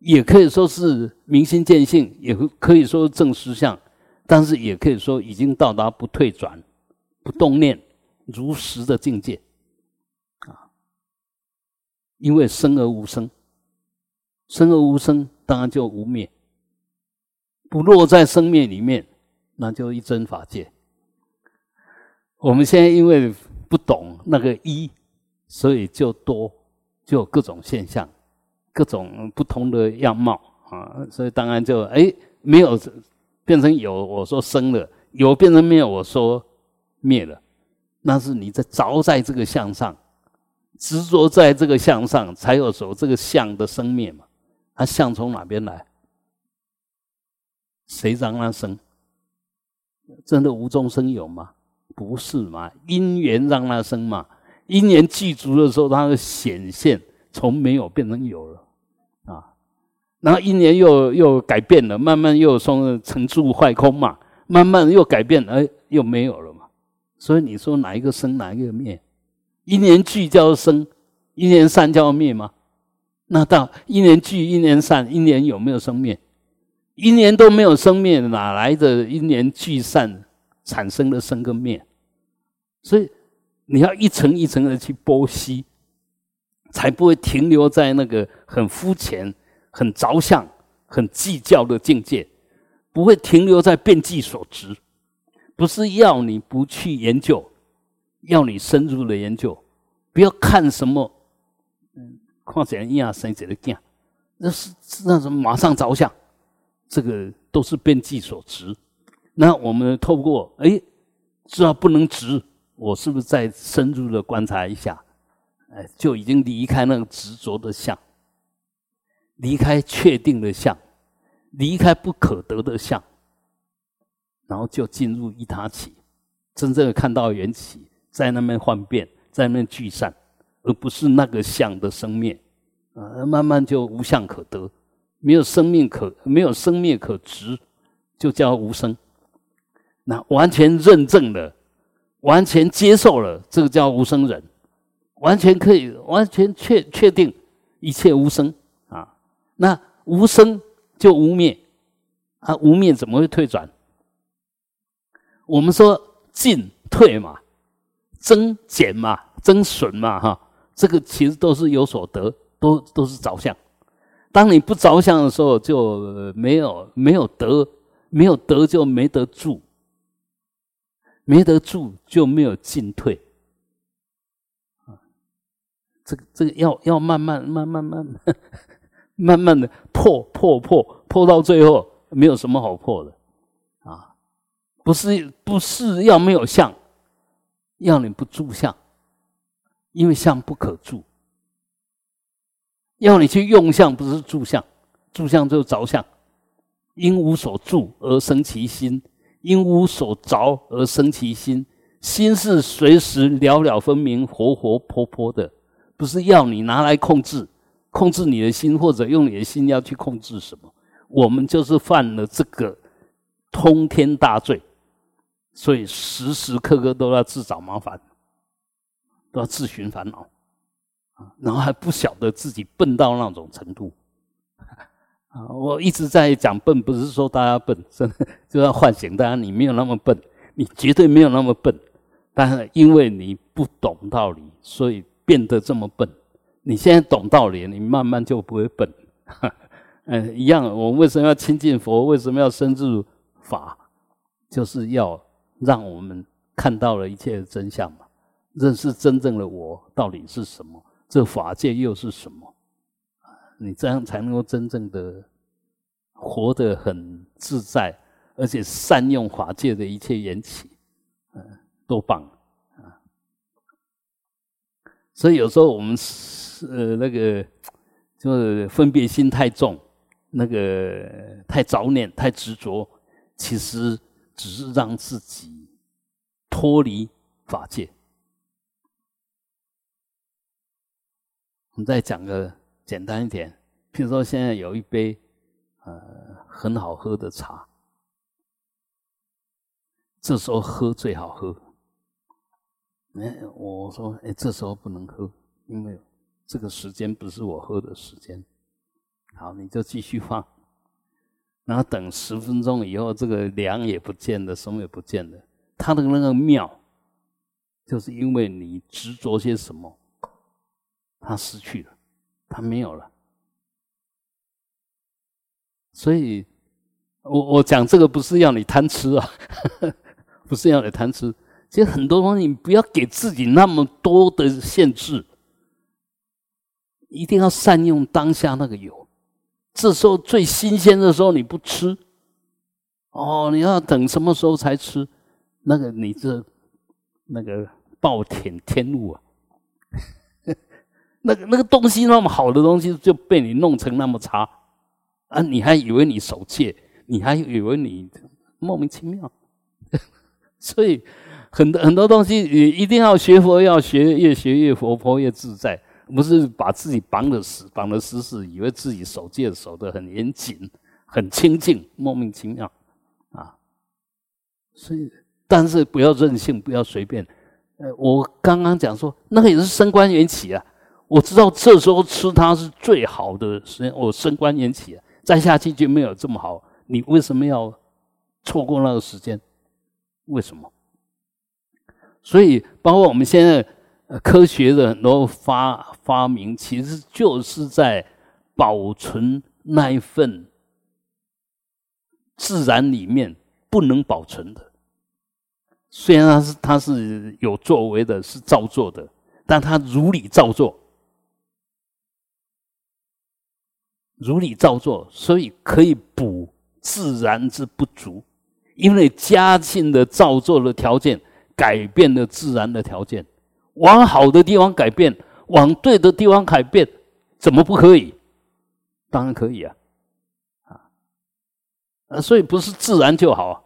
也可以说是明心见性，也可以说正实相，但是也可以说已经到达不退转、不动念。如实的境界，啊，因为生而无生，生而无生，当然就无灭，不落在生灭里面，那就一真法界。我们现在因为不懂那个一，所以就多就各种现象，各种不同的样貌啊，所以当然就哎没有变成有，我说生了；有变成灭，我说灭了。那是你在着在这个相上，执着在这个相上，才有说这个相的生灭嘛。它相从哪边来？谁让它生？真的无中生有吗？不是嘛？因缘让它生嘛。因缘具足的时候，它会显现，从没有变成有了啊。然后因缘又又改变了，慢慢又从成住坏空嘛，慢慢又改变，哎，又没有了嘛。所以你说哪一个生，哪一个灭？一年聚叫生，一年散叫灭吗？那到一年聚，一年散，一年有没有生灭？一年都没有生灭，哪来的一年聚散产生的生跟灭？所以你要一层一层的去剥析，才不会停留在那个很肤浅、很着相、很计较的境界，不会停留在变计所执。不是要你不去研究，要你深入的研究，不要看什么，看起来一样生这个镜，那是那什么马上着相，这个都是变计所执。那我们透过哎，知道不能执，我是不是再深入的观察一下？哎，就已经离开那个执着的相，离开确定的相，离开不可得的相。然后就进入一他起，真正的看到缘起，在那边幻变，在那边聚散，而不是那个相的生灭，啊，慢慢就无相可得，没有生命可，没有生灭可执，就叫无生。那完全认证了，完全接受了，这个叫无生人，完全可以，完全确确定一切无生啊。那无生就无灭，啊，无灭怎么会退转？我们说进退嘛，增减嘛，增损嘛，哈，这个其实都是有所得，都都是着相。当你不着相的时候，就没有没有得，没有得就没得住，没得住就没有进退，这个这个要要慢慢慢慢慢慢 [laughs] 慢慢的破破破破到最后，没有什么好破的啊！不是不是要没有相，要你不住相，因为相不可住。要你去用相，不是住相，住相就是着相。因无所住而生其心，因无所着而生其心。心是随时了了分明、活活泼泼的，不是要你拿来控制，控制你的心，或者用你的心要去控制什么。我们就是犯了这个通天大罪，所以时时刻刻都要自找麻烦，要自寻烦恼。啊，然后还不晓得自己笨到那种程度，[laughs] 啊，我一直在讲笨，不是说大家笨，真的就要唤醒大家，你没有那么笨，你绝对没有那么笨，但是因为你不懂道理，所以变得这么笨。你现在懂道理，你慢慢就不会笨。嗯，[laughs] 一样，我为什么要亲近佛？为什么要深入法？就是要让我们看到了一切的真相嘛，认识真正的我到底是什么。这法界又是什么？你这样才能够真正的活得很自在，而且善用法界的一切缘起，嗯，多棒啊！所以有时候我们是呃那个，就是分别心太重，那个太着念、太执着，其实只是让自己脱离法界。我们再讲个简单一点，譬如说现在有一杯呃很好喝的茶，这时候喝最好喝。哎，我说哎，这时候不能喝，因为这个时间不是我喝的时间。好，你就继续放，然后等十分钟以后，这个凉也不见了，什么也不见了。它的那个妙，就是因为你执着些什么。他失去了，他没有了，所以，我我讲这个不是要你贪吃啊，[laughs] 不是要你贪吃。其实很多东西，你不要给自己那么多的限制，一定要善用当下那个有。这时候最新鲜的时候你不吃，哦，你要等什么时候才吃？那个你这那个暴殄天物啊！那个那个东西那么好的东西就被你弄成那么差啊！你还以为你守戒，你还以为你莫名其妙，[laughs] 所以很多很多东西你一定要学佛，要学越学越活泼越自在，不是把自己绑得死绑得死死，以为自己守戒守得很严谨很清净，莫名其妙啊！所以但是不要任性，不要随便。呃，我刚刚讲说那个也是升官缘起啊。我知道这时候吃它是最好的时间，我升官延起，再下去就没有这么好。你为什么要错过那个时间？为什么？所以，包括我们现在科学的很多发发明，其实就是在保存那一份自然里面不能保存的。虽然它是它是有作为的，是造作的，但它如理造作。如理造作，所以可以补自然之不足。因为嘉庆的造作的条件，改变了自然的条件，往好的地方改变，往对的地方改变，怎么不可以？当然可以啊！啊，所以不是自然就好，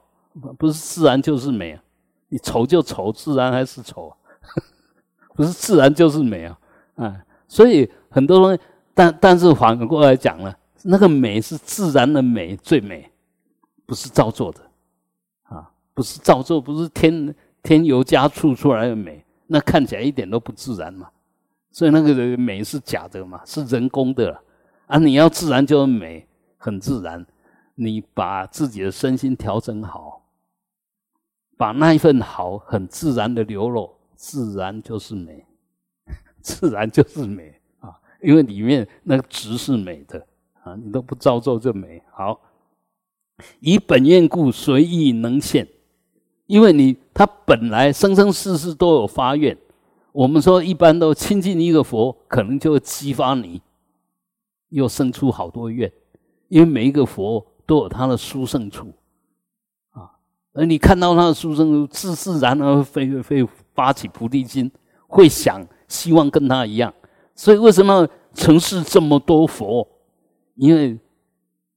不是自然就是美啊！你丑就丑，自然还是丑啊，[laughs] 不是自然就是美啊！啊，所以很多东西。但但是反过来讲呢，那个美是自然的美最美，不是造作的，啊，不是造作，不是添添油加醋出来的美，那看起来一点都不自然嘛。所以那个美是假的嘛，是人工的啊。你要自然就是美，很自然。你把自己的身心调整好，把那一份好很自然的流露，自然就是美，[laughs] 自然就是美。因为里面那个值是美的啊，你都不造作就美好。以本愿故，随意能现。因为你他本来生生世世都有发愿，我们说一般都亲近一个佛，可能就会激发你，又生出好多愿，因为每一个佛都有他的殊胜处啊，而你看到他的殊胜处，自自然而会会发起菩提心，会想希望跟他一样。所以为什么城市这么多佛？因为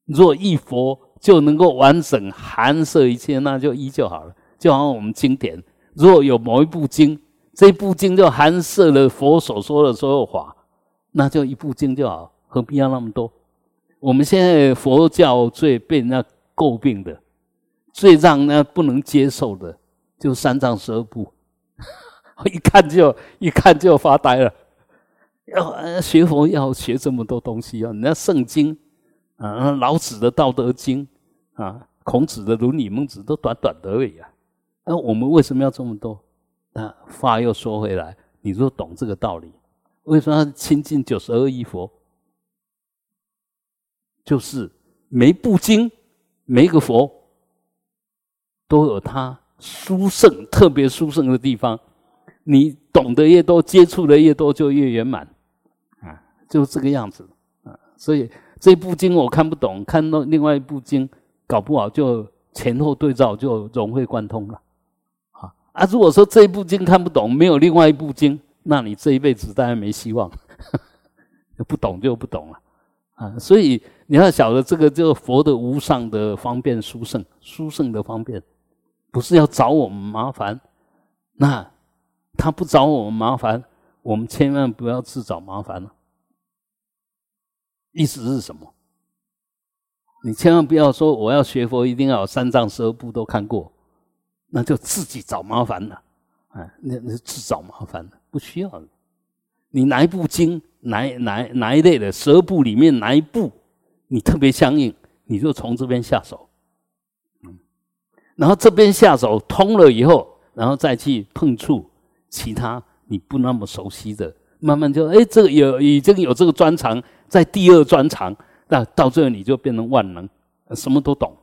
若一佛就能够完整含摄一切，那就一就好了。就好像我们经典，若有某一部经。这部经就含摄了佛所说的所有法，那就一部经就好，何必要那么多？我们现在佛教最被人家诟病的，最让人家不能接受的，就三藏十二部，[laughs] 一看就一看就发呆了。要学佛要学这么多东西啊！人家圣经啊，老子的道德经啊，孔子的伦理孟子都短短的而已啊。那我们为什么要这么多？那话又说回来，你若懂这个道理，为什么亲近九十二亿佛？就是每部经、每个佛都有它殊胜、特别殊胜的地方。你懂得越多，接触的越多，就越圆满就这个样子啊。所以这部经我看不懂，看到另外一部经，搞不好就前后对照，就融会贯通了。啊啊，如果说这一部经看不懂，没有另外一部经，那你这一辈子当然没希望，[laughs] 不懂就不懂了啊。所以你要晓得，这个就佛的无上的方便殊胜，殊胜的方便，不是要找我们麻烦。那他不找我们麻烦，我们千万不要自找麻烦了。意思是什么？你千万不要说我要学佛，一定要三藏十二部都看过。那就自己找麻烦了，哎，那那自找麻烦了，不需要。你哪一部经，哪哪哪一类的十二部里面哪一部你特别相应，你就从这边下手，然后这边下手通了以后，然后再去碰触其他你不那么熟悉的，慢慢就哎，这个有已经有这个专长，在第二专长，那到最后你就变成万能，什么都懂，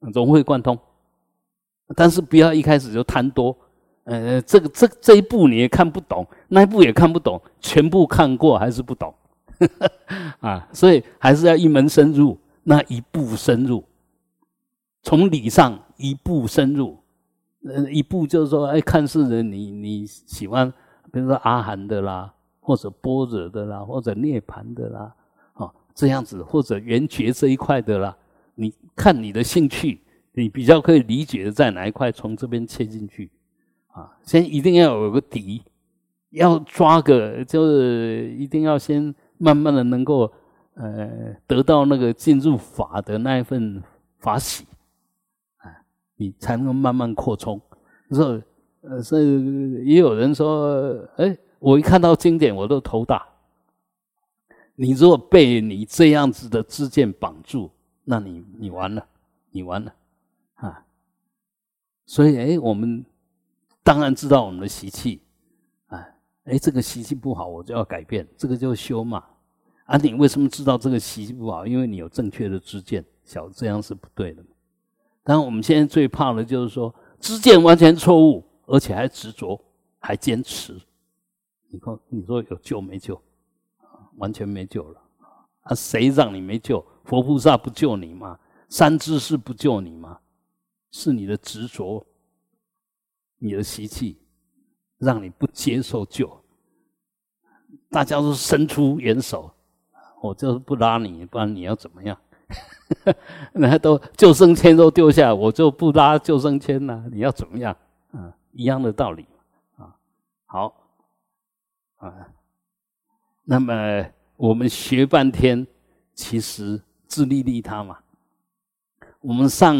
融会贯通。但是不要一开始就贪多，呃，这个这这一步你也看不懂，那一步也看不懂，全部看过还是不懂，[laughs] 啊，所以还是要一门深入，那一步深入，从理上一步深入，呃，一步就是说，哎，看似的你你喜欢，比如说阿含的啦，或者般若的啦，或者涅盘的啦，哦，这样子，或者圆觉这一块的啦，你看你的兴趣。你比较可以理解的在哪一块，从这边切进去，啊，先一定要有个底，要抓个，就是一定要先慢慢的能够，呃，得到那个进入法的那一份法喜，啊，你才能慢慢扩充。说，呃，是也有人说，哎，我一看到经典我都头大。你如果被你这样子的支见绑住，那你你完了，你完了。啊，所以哎，我们当然知道我们的习气，啊，哎，这个习气不好，我就要改变，这个就修嘛。啊，你为什么知道这个习气不好？因为你有正确的知见，小这样是不对的。当然，我们现在最怕的就是说知见完全错误，而且还执着，还坚持。你说，你说有救没救？完全没救了。啊，谁让你没救？佛菩萨不救你吗？三知识不救你吗？是你的执着，你的习气，让你不接受救。大家都伸出援手，我就是不拉你，不然你要怎么样？[laughs] 那都救生签都丢下，我就不拉救生签了。你要怎么样？啊，一样的道理啊。好啊，那么我们学半天，其实自利利他嘛。我们上。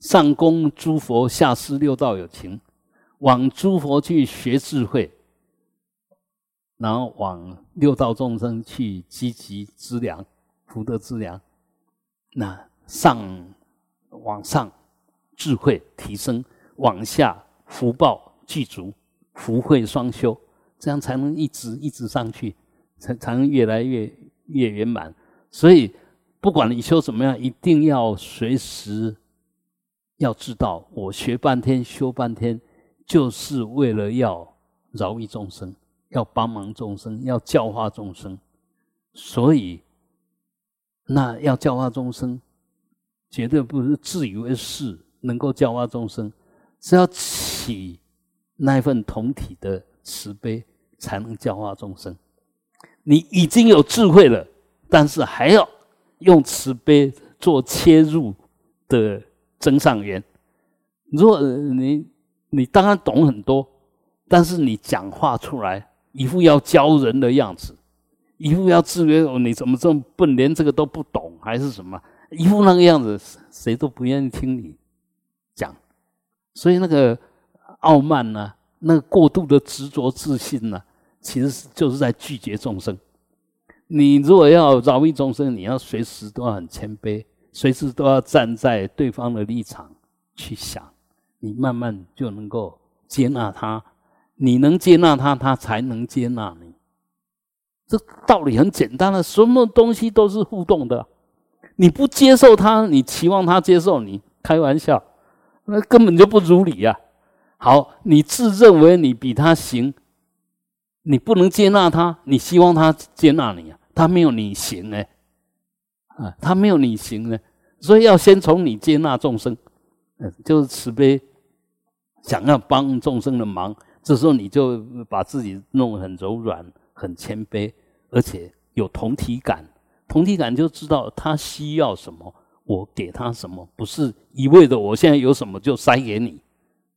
上供诸佛，下施六道有情，往诸佛去学智慧，然后往六道众生去积极资粮、福德资粮。那上往上智慧提升，往下福报具足，福慧双修，这样才能一直一直上去，才才能越来越越圆满。所以，不管你修怎么样，一定要随时。要知道，我学半天、修半天，就是为了要饶益众生，要帮忙众生，要教化众生。所以，那要教化众生，绝对不是自以为是能够教化众生，是要起那份同体的慈悲，才能教化众生。你已经有智慧了，但是还要用慈悲做切入的增上缘。如果你你当然懂很多，但是你讲话出来一副要教人的样子，一副要制约我，你怎么这么笨，连这个都不懂，还是什么？一副那个样子，谁都不愿意听你讲。所以那个傲慢呢，那个过度的执着自信呢？其实就是在拒绝众生。你如果要饶益众生，你要随时都要很谦卑，随时都要站在对方的立场去想，你慢慢就能够接纳他。你能接纳他，他才能接纳你。这道理很简单的，什么东西都是互动的。你不接受他，你期望他接受你，开玩笑，那根本就不如理呀。好，你自认为你比他行。你不能接纳他，你希望他接纳你啊？他没有你行哎，啊，他没有你行呢，所以要先从你接纳众生，嗯，就是慈悲，想要帮众生的忙，这时候你就把自己弄得很柔软、很谦卑，而且有同体感。同体感就知道他需要什么，我给他什么，不是一味的我现在有什么就塞给你，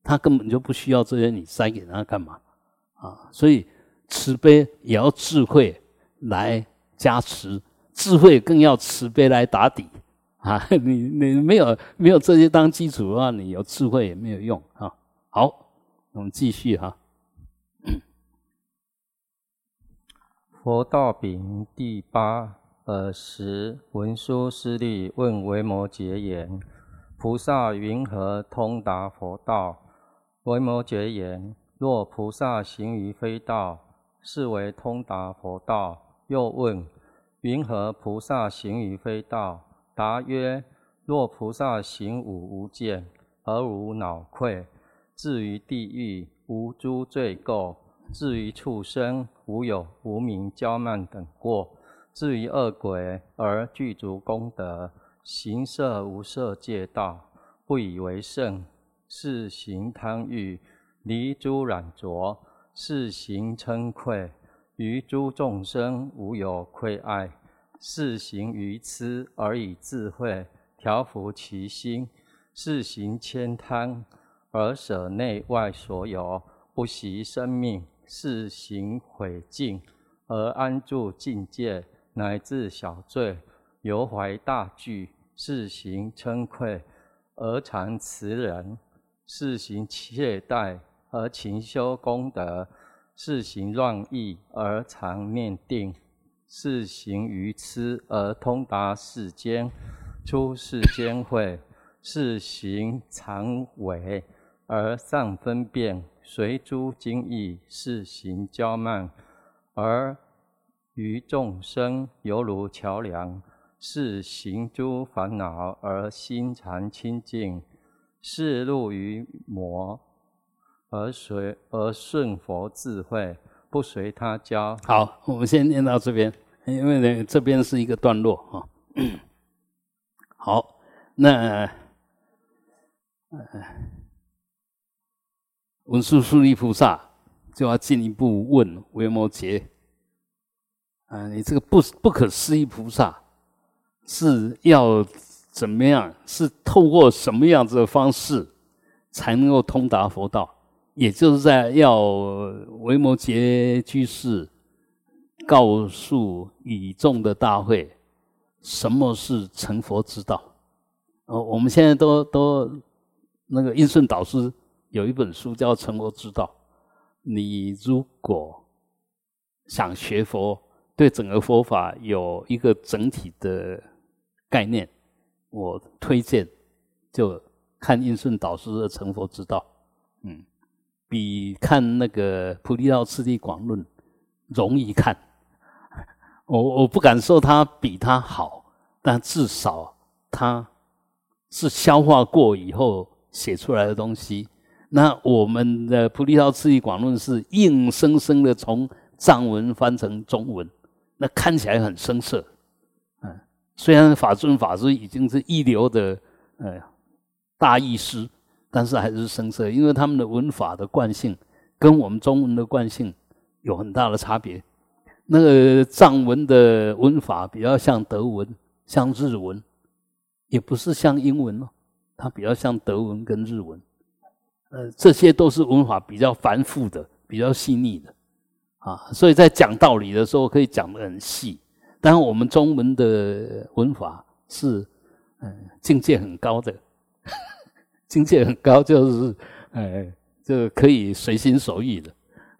他根本就不需要这些，你塞给他干嘛？啊，所以。慈悲也要智慧来加持，智慧更要慈悲来打底啊！[laughs] 你你没有没有这些当基础的话，你有智慧也没有用啊！好，我们继续哈。[coughs] 佛道品第八尔时，文殊师利问维摩诘言：菩萨云何通达佛道？维摩诘言：若菩萨行于非道。是为通达佛道。又问：云何菩萨行于非道？答曰：若菩萨行五无见，而无恼愧；至于地狱，无诸罪垢；至于畜生，无有无名骄慢等过；至于恶鬼，而具足功德，行色无色界道，不以为胜，是行贪欲，离诸染浊。是行嗔愧，于诸众生无有愧爱；是行愚痴，而以智慧调伏其心；是行悭贪，而舍内外所有，不惜生命；是行毁净，而安住境界，乃至小罪，犹怀大惧；是行嗔愧，而常慈人；是行懈怠。而勤修功德，是行乱意而常念定；是行愚痴而通达世间，出世间会；是行常伪而善分辨，随诸经义；是行骄慢而于众生犹如桥梁；是行诸烦恼而心常清净；是入于魔。而随而顺佛智慧，不随他教。好，我们先念到这边，因为呢，这边是一个段落啊。好，那文殊师利菩萨就要进一步问维摩诘：啊，你这个不不可思议菩萨是要怎么样？是透过什么样子的方式才能够通达佛道？也就是在要维摩诘居士告诉宇众的大会，什么是成佛之道？哦，我们现在都都那个应顺导师有一本书叫《成佛之道》，你如果想学佛，对整个佛法有一个整体的概念，我推荐就看应顺导师的《成佛之道》，嗯。比看那个《菩提道次第广论》容易看，[laughs] 我我不敢说它比它好，但至少它是消化过以后写出来的东西，那我们的《菩提道次第广论》是硬生生的从藏文翻成中文，那看起来很生涩。虽然法尊法师已经是一流的呃大义师，但是还是生涩，因为他们的文法的惯性跟我们中文的惯性有很大的差别。那个藏文的文法比较像德文，像日文，也不是像英文哦，它比较像德文跟日文。呃，这些都是文法比较繁复的、比较细腻的啊，所以在讲道理的时候可以讲得很细。当然，我们中文的文法是嗯境界很高的，[laughs] 境界很高，就是呃就可以随心所欲的，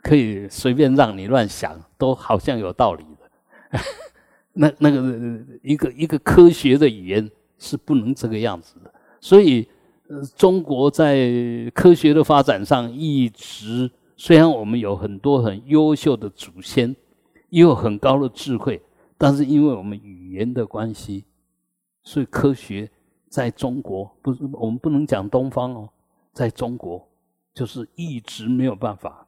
可以随便让你乱想，都好像有道理的。[laughs] 那那个一个一个科学的语言是不能这个样子的，所以。中国在科学的发展上一直，虽然我们有很多很优秀的祖先，也有很高的智慧，但是因为我们语言的关系，所以科学在中国不是我们不能讲东方哦，在中国就是一直没有办法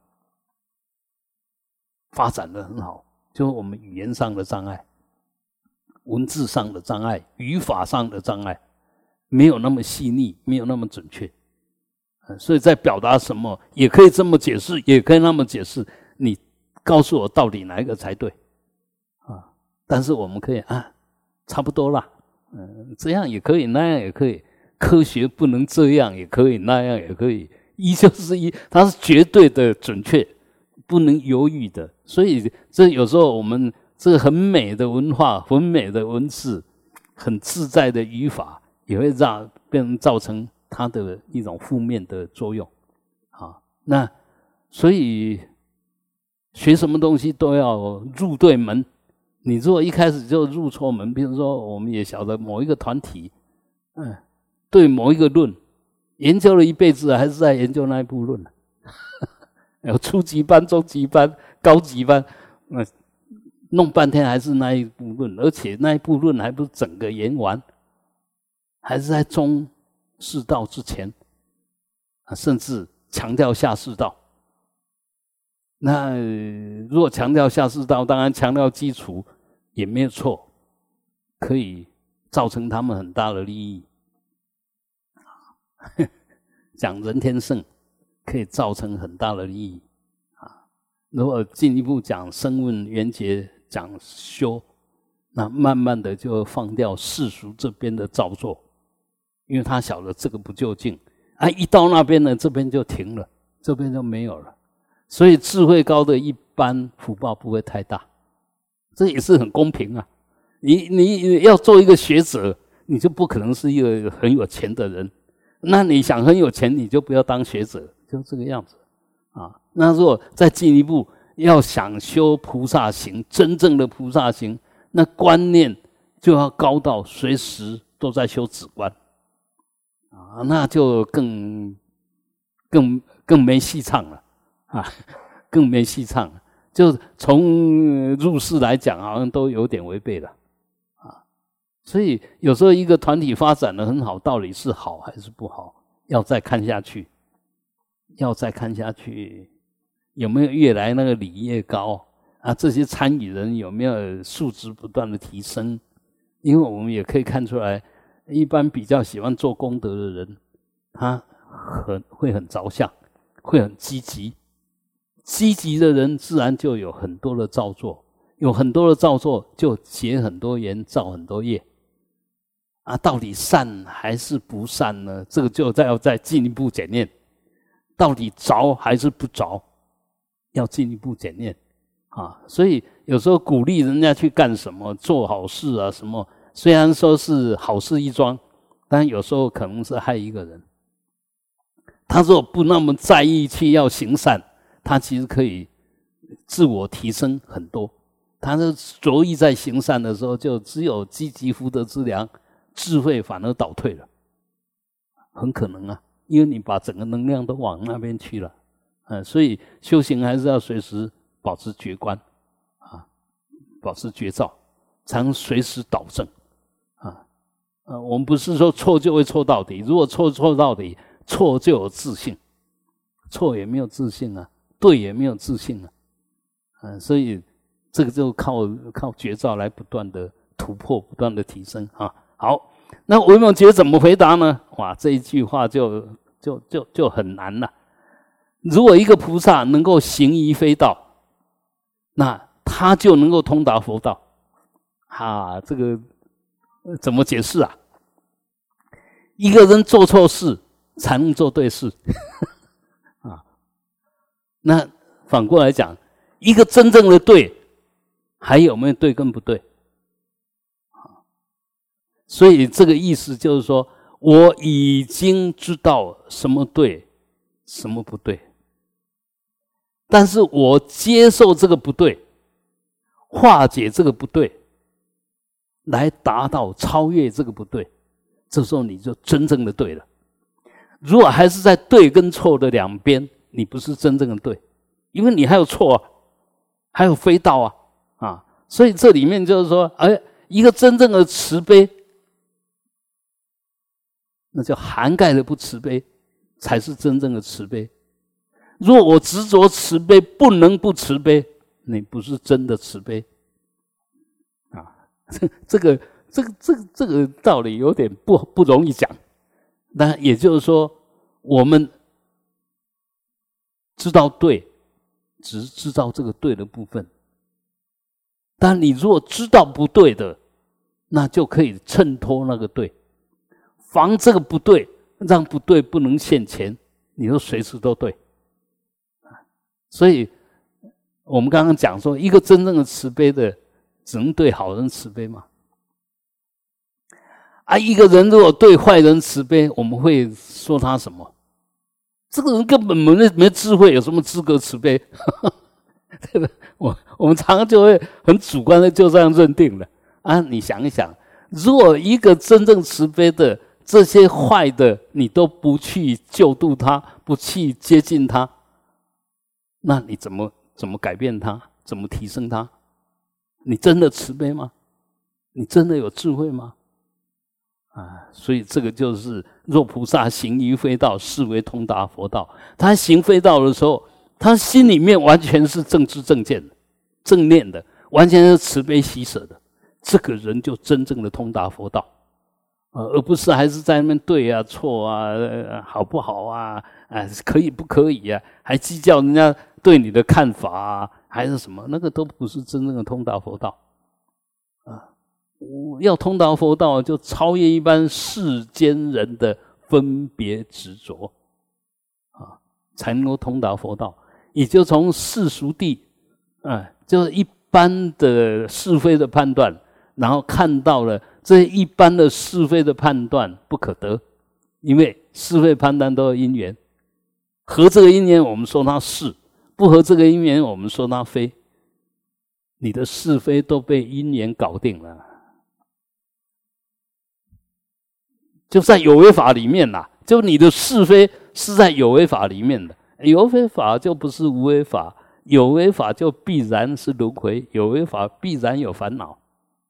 发展的很好，就是我们语言上的障碍、文字上的障碍、语法上的障碍。没有那么细腻，没有那么准确，所以在表达什么也可以这么解释，也可以那么解释。你告诉我到底哪一个才对？但是我们可以啊，差不多啦，嗯，这样也可以，那样也可以。科学不能这样也可以，那样也可以，一就是一，它是绝对的准确，不能犹豫的。所以这有时候我们这个很美的文化，很美的文字，很自在的语法。也会让变成造成它的一种负面的作用，啊，那所以学什么东西都要入对门。你如果一开始就入错门，比如说我们也晓得某一个团体，嗯，对某一个论研究了一辈子，还是在研究那一部论 [laughs] 有初级班、中级班、高级班，那弄半天还是那一部论，而且那一部论还不是整个研完。还是在中世道之前啊，甚至强调下世道。那如果强调下世道，当然强调基础也没有错，可以造成他们很大的利益。[laughs] 讲人天圣可以造成很大的利益啊。如果进一步讲声闻缘觉，讲修，那慢慢的就放掉世俗这边的造作。因为他晓得这个不就近，啊，一到那边呢，这边就停了，这边就没有了。所以智慧高的一般福报不会太大，这也是很公平啊。你你要做一个学者，你就不可能是一个很有钱的人。那你想很有钱，你就不要当学者，就这个样子啊。那如果再进一步，要想修菩萨行，真正的菩萨行，那观念就要高到随时都在修止观。啊，那就更更更没戏唱了啊，[laughs] 更没戏唱了。就是从入世来讲，好像都有点违背了啊。所以有时候一个团体发展的很好，到底是好还是不好，要再看下去，要再看下去，有没有越来那个礼越高啊？这些参与人有没有素质不断的提升？因为我们也可以看出来。一般比较喜欢做功德的人，他很会很着相，会很积极。积极的人自然就有很多的造作，有很多的造作就结很多缘，造很多业。啊，到底善还是不善呢？这个就再要再进一步检验，到底着还是不着，要进一步检验啊。所以有时候鼓励人家去干什么，做好事啊什么。虽然说是好事一桩，但有时候可能是害一个人。他说不那么在意去要行善，他其实可以自我提升很多。他是着意在行善的时候，就只有积极福德之良，智慧反而倒退了，很可能啊，因为你把整个能量都往那边去了，嗯，所以修行还是要随时保持觉观，啊，保持觉照，才能随时导正。啊呃，我们不是说错就会错到底，如果错错到底，错就有自信，错也没有自信啊，对也没有自信啊，嗯，所以这个就靠靠绝招来不断的突破，不断的提升啊。好，那维摩诘怎么回答呢？哇，这一句话就就就就很难了。如果一个菩萨能够行于非道，那他就能够通达佛道。啊，这个怎么解释啊？一个人做错事才能做对事。那反过来讲，一个真正的对，还有没有对跟不对？所以这个意思就是说，我已经知道什么对，什么不对，但是我接受这个不对，化解这个不对，来达到超越这个不对，这时候你就真正的对了。如果还是在对跟错的两边。你不是真正的对，因为你还有错啊，还有非道啊，啊，所以这里面就是说，哎，一个真正的慈悲，那叫涵盖的不慈悲，才是真正的慈悲。若我执着慈悲，不能不慈悲，你不是真的慈悲，啊，这这个这个这个这个道理有点不不容易讲，那也就是说，我们。知道对，只是知道这个对的部分。但你如果知道不对的，那就可以衬托那个对，防这个不对，让不对不能现前，你就随时都对。所以，我们刚刚讲说，一个真正的慈悲的，只能对好人慈悲嘛。啊，一个人如果对坏人慈悲，我们会说他什么？这个人根本没没智慧，有什么资格慈悲？[laughs] 对吧？我我们常常就会很主观的就这样认定了啊！你想一想，如果一个真正慈悲的，这些坏的你都不去救度他，不去接近他，那你怎么怎么改变他？怎么提升他？你真的慈悲吗？你真的有智慧吗？啊，所以这个就是若菩萨行于非道，是为通达佛道。他行非道的时候，他心里面完全是正知正见的、正念的，完全是慈悲喜舍的。这个人就真正的通达佛道，呃，而不是还是在那边对啊、错啊、好不好啊、啊可以不可以啊，还计较人家对你的看法啊，还是什么？那个都不是真正的通达佛道。要通达佛道，就超越一般世间人的分别执着，啊，才能够通达佛道。也就从世俗地，啊，就是一般的是非的判断，然后看到了这一般的是非的判断不可得，因为是非判断都有因缘，合这个因缘我们说它是，不合这个因缘我们说它非，你的是非都被因缘搞定了。就在有为法里面呐，就你的是非是在有为法里面的，有为法就不是无为法，有为法就必然是轮回，有为法必然有烦恼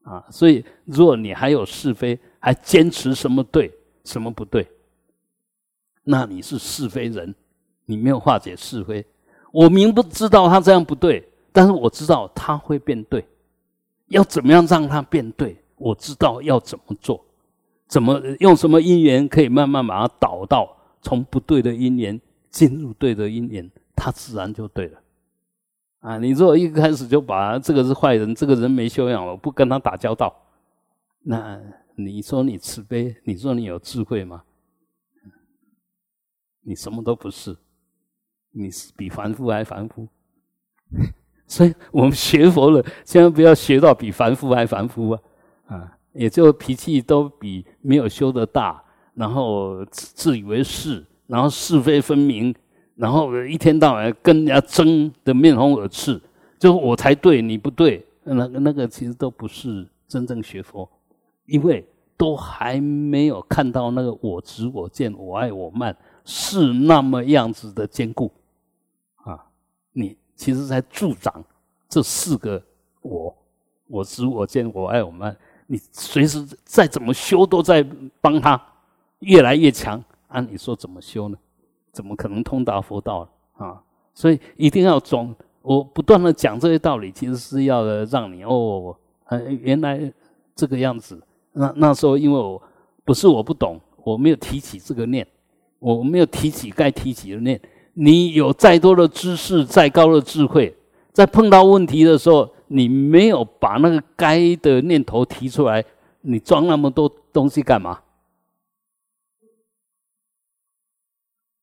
啊。所以，如果你还有是非，还坚持什么对什么不对，那你是是非人，你没有化解是非。我明不知道他这样不对，但是我知道他会变对，要怎么样让他变对？我知道要怎么做。怎么用什么因缘可以慢慢把它导到从不对的因缘进入对的因缘，它自然就对了。啊，你如果一开始就把这个是坏人，这个人没修养，我不跟他打交道，那你说你慈悲，你说你有智慧吗？你什么都不是，你是比凡夫还凡夫。[laughs] 所以我们学佛了，千万不要学到比凡夫还凡夫啊！啊。也就脾气都比没有修的大，然后自以为是，然后是非分明，然后一天到晚跟人家争的面红耳赤，就我才对，你不对，那个那个其实都不是真正学佛，因为都还没有看到那个我执我见我爱我慢是那么样子的坚固啊，你其实在助长这四个我，我执我见我爱我慢。你随时再怎么修，都在帮他越来越强。按你说怎么修呢？怎么可能通达佛道啊？所以一定要总我不断的讲这些道理，其实是要让你哦，原来这个样子。那那时候因为我不是我不懂，我没有提起这个念，我没有提起该提起的念。你有再多的知识，再高的智慧，在碰到问题的时候，你没有把那个该的念头提出来，你装那么多东西干嘛？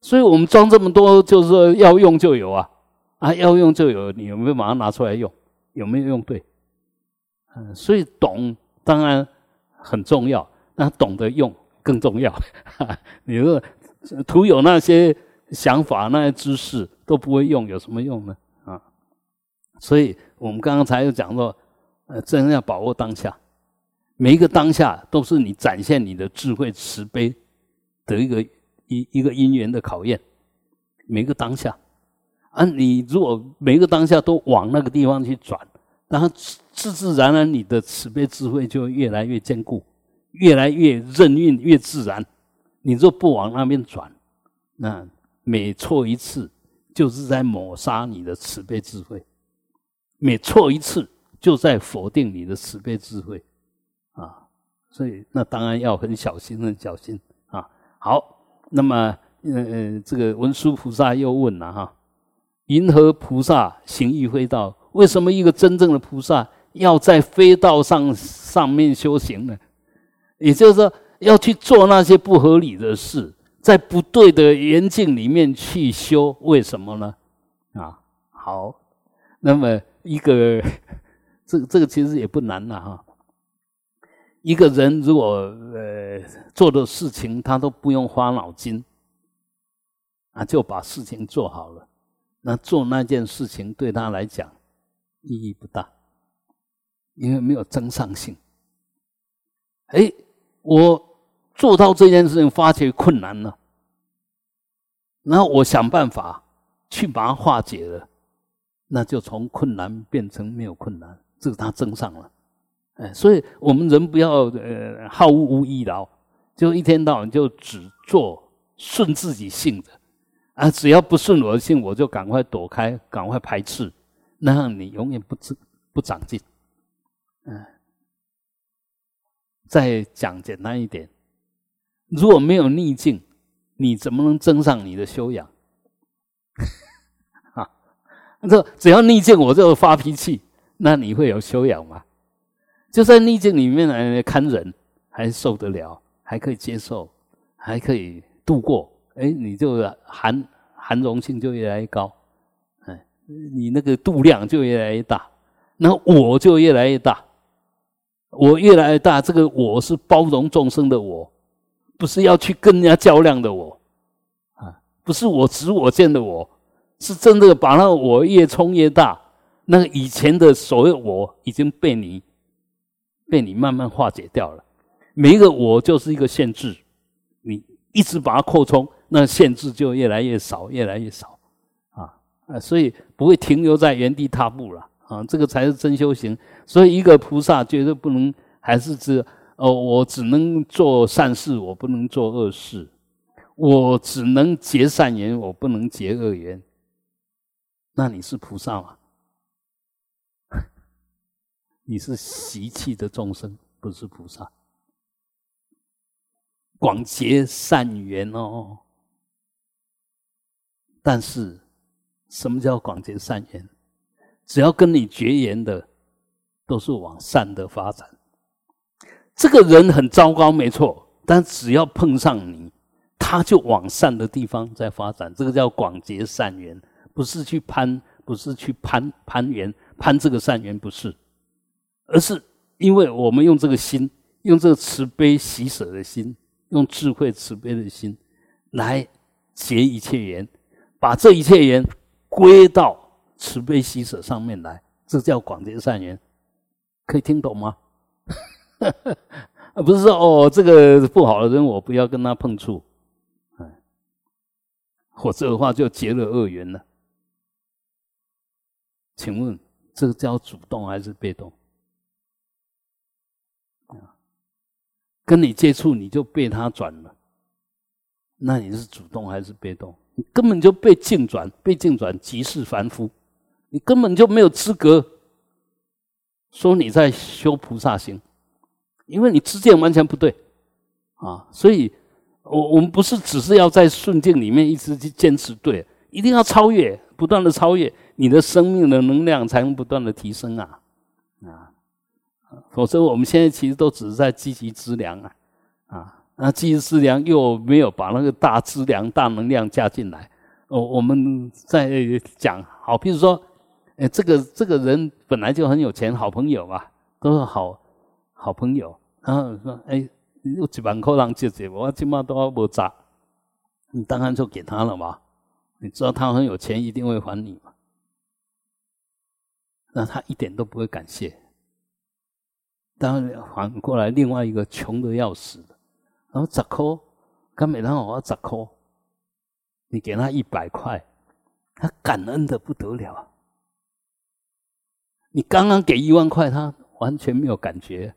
所以我们装这么多，就是说要用就有啊，啊要用就有，你有没有马上拿出来用？有没有用对？嗯，所以懂当然很重要，那懂得用更重要。[laughs] 你说徒有那些想法、那些知识都不会用，有什么用呢？啊，所以我们刚刚才有讲说，呃，真要把握当下，每一个当下都是你展现你的智慧慈悲的一个。一一个因缘的考验，每个当下，啊，你如果每个当下都往那个地方去转，然后自自然然你的慈悲智慧就越来越坚固，越来越任运，越自然。你若不往那边转，那每错一次就是在抹杀你的慈悲智慧，每错一次就在否定你的慈悲智慧，啊，所以那当然要很小心，很小心啊。好。那么，呃，这个文殊菩萨又问了哈：“银河菩萨行于非道，为什么一个真正的菩萨要在非道上上面修行呢？也就是说，要去做那些不合理的事，在不对的缘境里面去修，为什么呢？啊，好，那么一个，[laughs] 这这个其实也不难了哈。”一个人如果呃做的事情他都不用花脑筋，啊就把事情做好了，那做那件事情对他来讲意义不大，因为没有增上性。哎，我做到这件事情发觉困难了，然后我想办法去把它化解了，那就从困难变成没有困难，这个他增上了。哎，所以我们人不要呃好恶无益劳，就一天到晚就只做顺自己性的啊，只要不顺我的性，我就赶快躲开，赶快排斥，那样你永远不知不长进。嗯，再讲简单一点，如果没有逆境，你怎么能增上你的修养？这只要逆境我就发脾气，那你会有修养吗？就在逆境里面来看人，还受得了，还可以接受，还可以度过。哎，你就含含容性就越来越高，哎，你那个度量就越来越大，那我就越来越大。我越来越大，这个我是包容众生的我，不是要去跟人家较量的我，啊，不是我执我见的我，是真的把那我越冲越大。那个以前的所谓我已经被你。被你慢慢化解掉了，每一个我就是一个限制，你一直把它扩充，那限制就越来越少，越来越少，啊啊，所以不会停留在原地踏步了啊，这个才是真修行。所以一个菩萨绝对不能还是只哦，我只能做善事，我不能做恶事，我只能结善缘，我不能结恶缘。那你是菩萨吗？[laughs] 你是习气的众生，不是菩萨。广结善缘哦，但是什么叫广结善缘？只要跟你绝缘的，都是往善的发展。这个人很糟糕，没错，但只要碰上你，他就往善的地方在发展。这个叫广结善缘，不是去攀，不是去攀攀缘，攀这个善缘不是。而是因为我们用这个心，用这个慈悲喜舍的心，用智慧慈悲的心来结一切缘，把这一切缘归到慈悲喜舍上面来，这叫广结善缘。可以听懂吗？[laughs] 不是说哦，这个不好的人我不要跟他碰触，嗯，否则的话就结了恶缘了。请问这个叫主动还是被动？跟你接触，你就被他转了，那你是主动还是被动？你根本就被境转，被境转即是凡夫，你根本就没有资格说你在修菩萨行，因为你知见完全不对啊！所以，我我们不是只是要在顺境里面一直去坚持对，一定要超越，不断的超越，你的生命的能量才能不断的提升啊啊！否则，我们现在其实都只是在积极资粮啊啊！那积极资粮又没有把那个大资粮、大能量加进来。哦，我们在讲好，比如说，哎，这个这个人本来就很有钱，好朋友嘛，都是好好朋友。然后说，哎，有几万块让借借，我起码都要不砸，你当然就给他了嘛。你知道他很有钱，一定会还你嘛。那他一点都不会感谢。当然反过来，另外一个穷的要死的。然后十块，跟每人我十块，你给他一百块，他感恩的不得了啊。你刚刚给一万块，他完全没有感觉。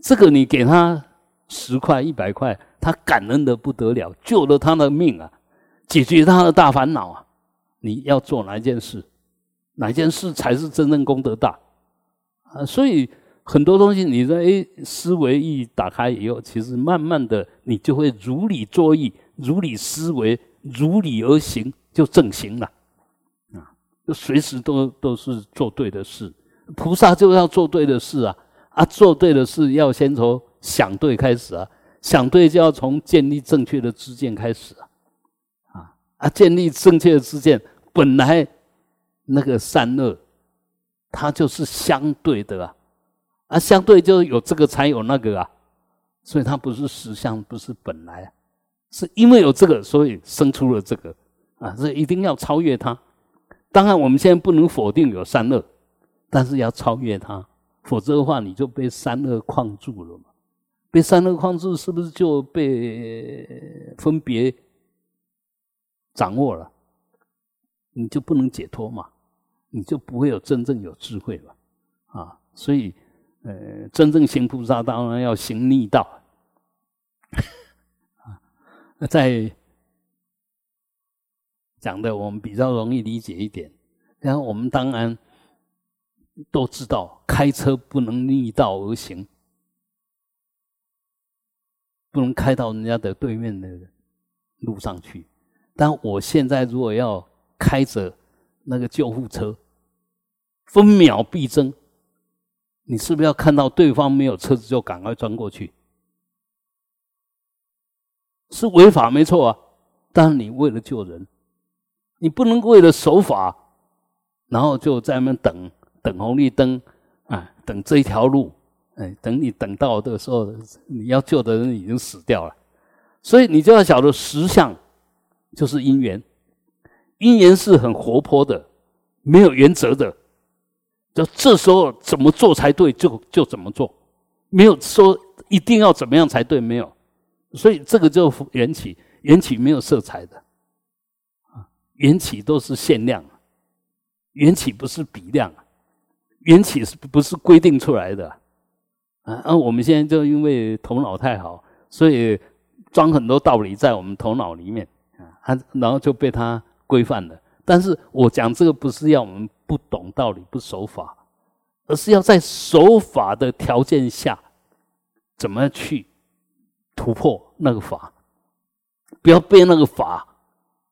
这个你给他十块、一百块，他感恩的不得了，救了他的命啊，解决他的大烦恼啊。你要做哪一件事？哪件事才是真正功德大啊？所以。很多东西，你说哎，思维一打开以后，其实慢慢的，你就会如理作意，如理思维，如理而行，就正行了。啊，就随时都都是做对的事。菩萨就要做对的事啊！啊，做对的事要先从想对开始啊，想对就要从建立正确的知见开始啊。啊啊，建立正确的知见，本来那个善恶，它就是相对的啊。啊，相对就有这个才有那个啊，所以它不是实相，不是本来，是因为有这个，所以生出了这个啊，所以一定要超越它。当然，我们现在不能否定有三恶，但是要超越它，否则的话，你就被三恶框住了嘛。被三恶框住，是不是就被分别掌握了？你就不能解脱嘛？你就不会有真正有智慧了啊！所以。呃，真正行菩萨当然要行逆道啊。在讲的我们比较容易理解一点。然后我们当然都知道，开车不能逆道而行，不能开到人家的对面的路上去。但我现在如果要开着那个救护车，分秒必争。你是不是要看到对方没有车子就赶快钻过去？是违法没错啊，但你为了救人，你不能为了守法，然后就在那边等等红绿灯啊，等这一条路，哎，等你等到的时候，你要救的人已经死掉了，所以你就要晓得实相就是因缘，因缘是很活泼的，没有原则的。就这时候怎么做才对，就就怎么做，没有说一定要怎么样才对，没有。所以这个就缘起，缘起没有色彩的，啊，缘起都是限量，缘起不是比量，缘起是不是规定出来的？啊，而我们现在就因为头脑太好，所以装很多道理在我们头脑里面，啊，然后就被他规范了。但是我讲这个不是要我们。不懂道理不守法，而是要在守法的条件下，怎么去突破那个法？不要被那个法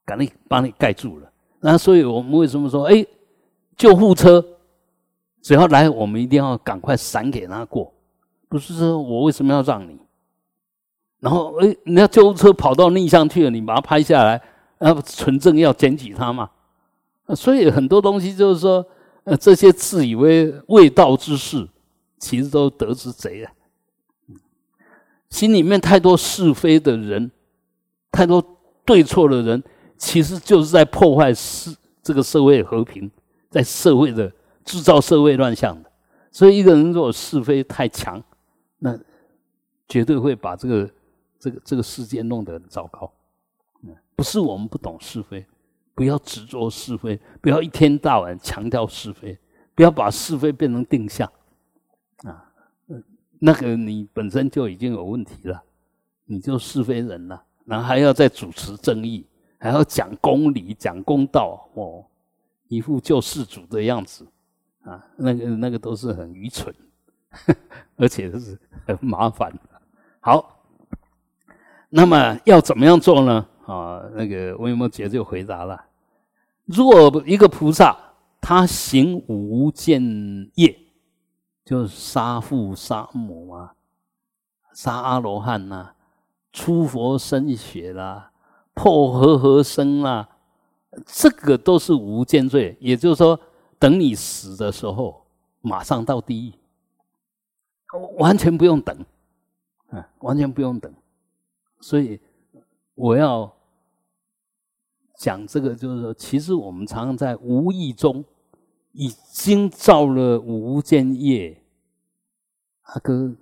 赶紧把你盖住了。那所以我们为什么说，哎，救护车只要来，我们一定要赶快闪给他过？不是说我为什么要让你？然后哎，人家救护车跑到逆向去了，你把它拍下来，那纯正要检举他嘛？所以很多东西就是说，呃，这些自以为未道之事，其实都得之贼啊。心里面太多是非的人，太多对错的人，其实就是在破坏社这个社会和平，在社会的制造社会乱象的。所以一个人如果是非太强，那绝对会把这个这个这个世界弄得很糟糕。不是我们不懂是非。不要执着是非，不要一天到晚强调是非，不要把是非变成定向，啊，那个你本身就已经有问题了，你就是非人了，然后还要再主持正义，还要讲公理、讲公道，哦，一副救世主的样子啊，那个那个都是很愚蠢，[laughs] 而且是很麻烦。好，那么要怎么样做呢？啊，那个维摩诘就回答了：如果一个菩萨他行无间业，就是杀父杀母啊，杀阿罗汉呐，出佛身血啦，破和合僧啦，这个都是无间罪。也就是说，等你死的时候，马上到地狱，完全不用等。完全不用等，所以我要讲这个，就是说，其实我们常常在无意中已经造了无间业。阿哥，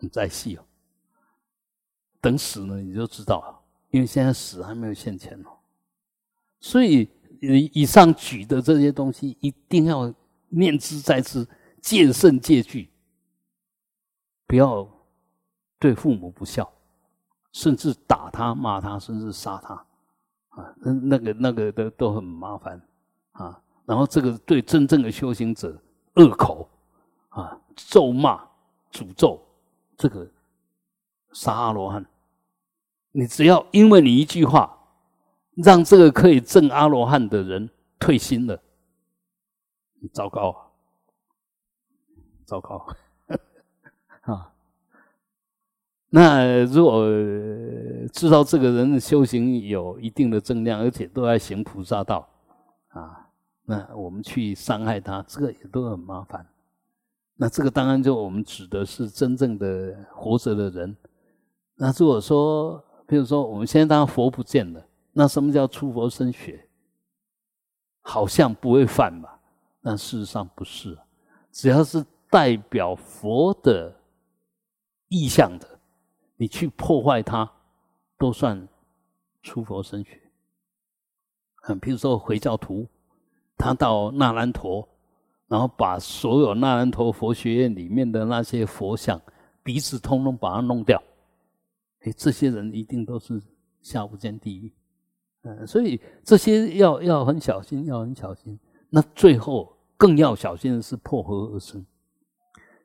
你再细哦，等死了你就知道了，因为现在死还没有现前哦。所以以上举的这些东西，一定要念之在之，戒慎戒惧。不要对父母不孝，甚至打他、骂他，甚至杀他，啊，那那个那个都都很麻烦啊。然后这个对真正的修行者恶口啊、咒骂、诅咒，这个杀阿罗汉，你只要因为你一句话，让这个可以证阿罗汉的人退心了，糟糕啊，糟糕。[laughs] 啊，[laughs] 那如果知道这个人的修行有一定的正量，而且都在行菩萨道，啊，那我们去伤害他，这个也都很麻烦。那这个当然就我们指的是真正的活着的人。那如果说，比如说我们现在当佛不见了，那什么叫出佛身血？好像不会犯吧？但事实上不是，只要是代表佛的。意向的，你去破坏它，都算出佛身学。嗯，比如说回教徒，他到那兰陀，然后把所有那兰陀佛学院里面的那些佛像鼻子通通把它弄掉，哎，这些人一定都是下无间地狱。嗯，所以这些要要很小心，要很小心。那最后更要小心的是破和而生。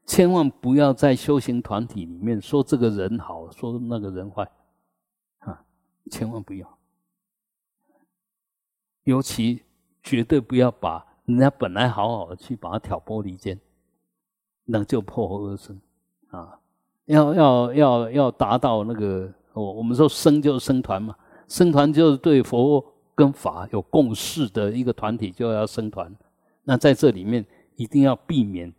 千万不要在修行团体里面说这个人好，说那个人坏，啊，千万不要。尤其绝对不要把人家本来好好的去把他挑拨离间，那就破坏而生啊！要要要要达到那个，我我们说生就是生团嘛，生团就是对佛跟法有共识的一个团体，就要生团。那在这里面一定要避免。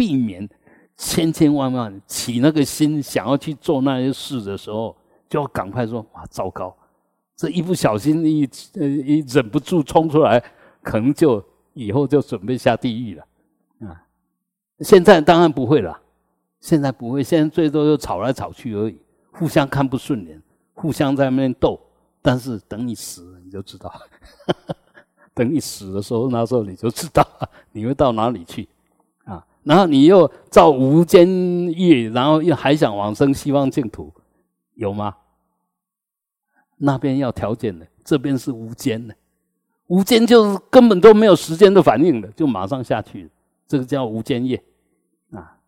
避免千千万万起那个心想要去做那些事的时候，就要赶快说：哇，糟糕！这一不小心一呃一忍不住冲出来，可能就以后就准备下地狱了啊！现在当然不会了，现在不会，现在最多就吵来吵去而已，互相看不顺眼，互相在那边斗。但是等你死了，你就知道，[laughs] 等你死的时候，那时候你就知道你会到哪里去。然后你又造无间业，然后又还想往生西方净土，有吗？那边要条件的，这边是无间的，无间就是根本都没有时间的反应的，就马上下去，这个叫无间业啊，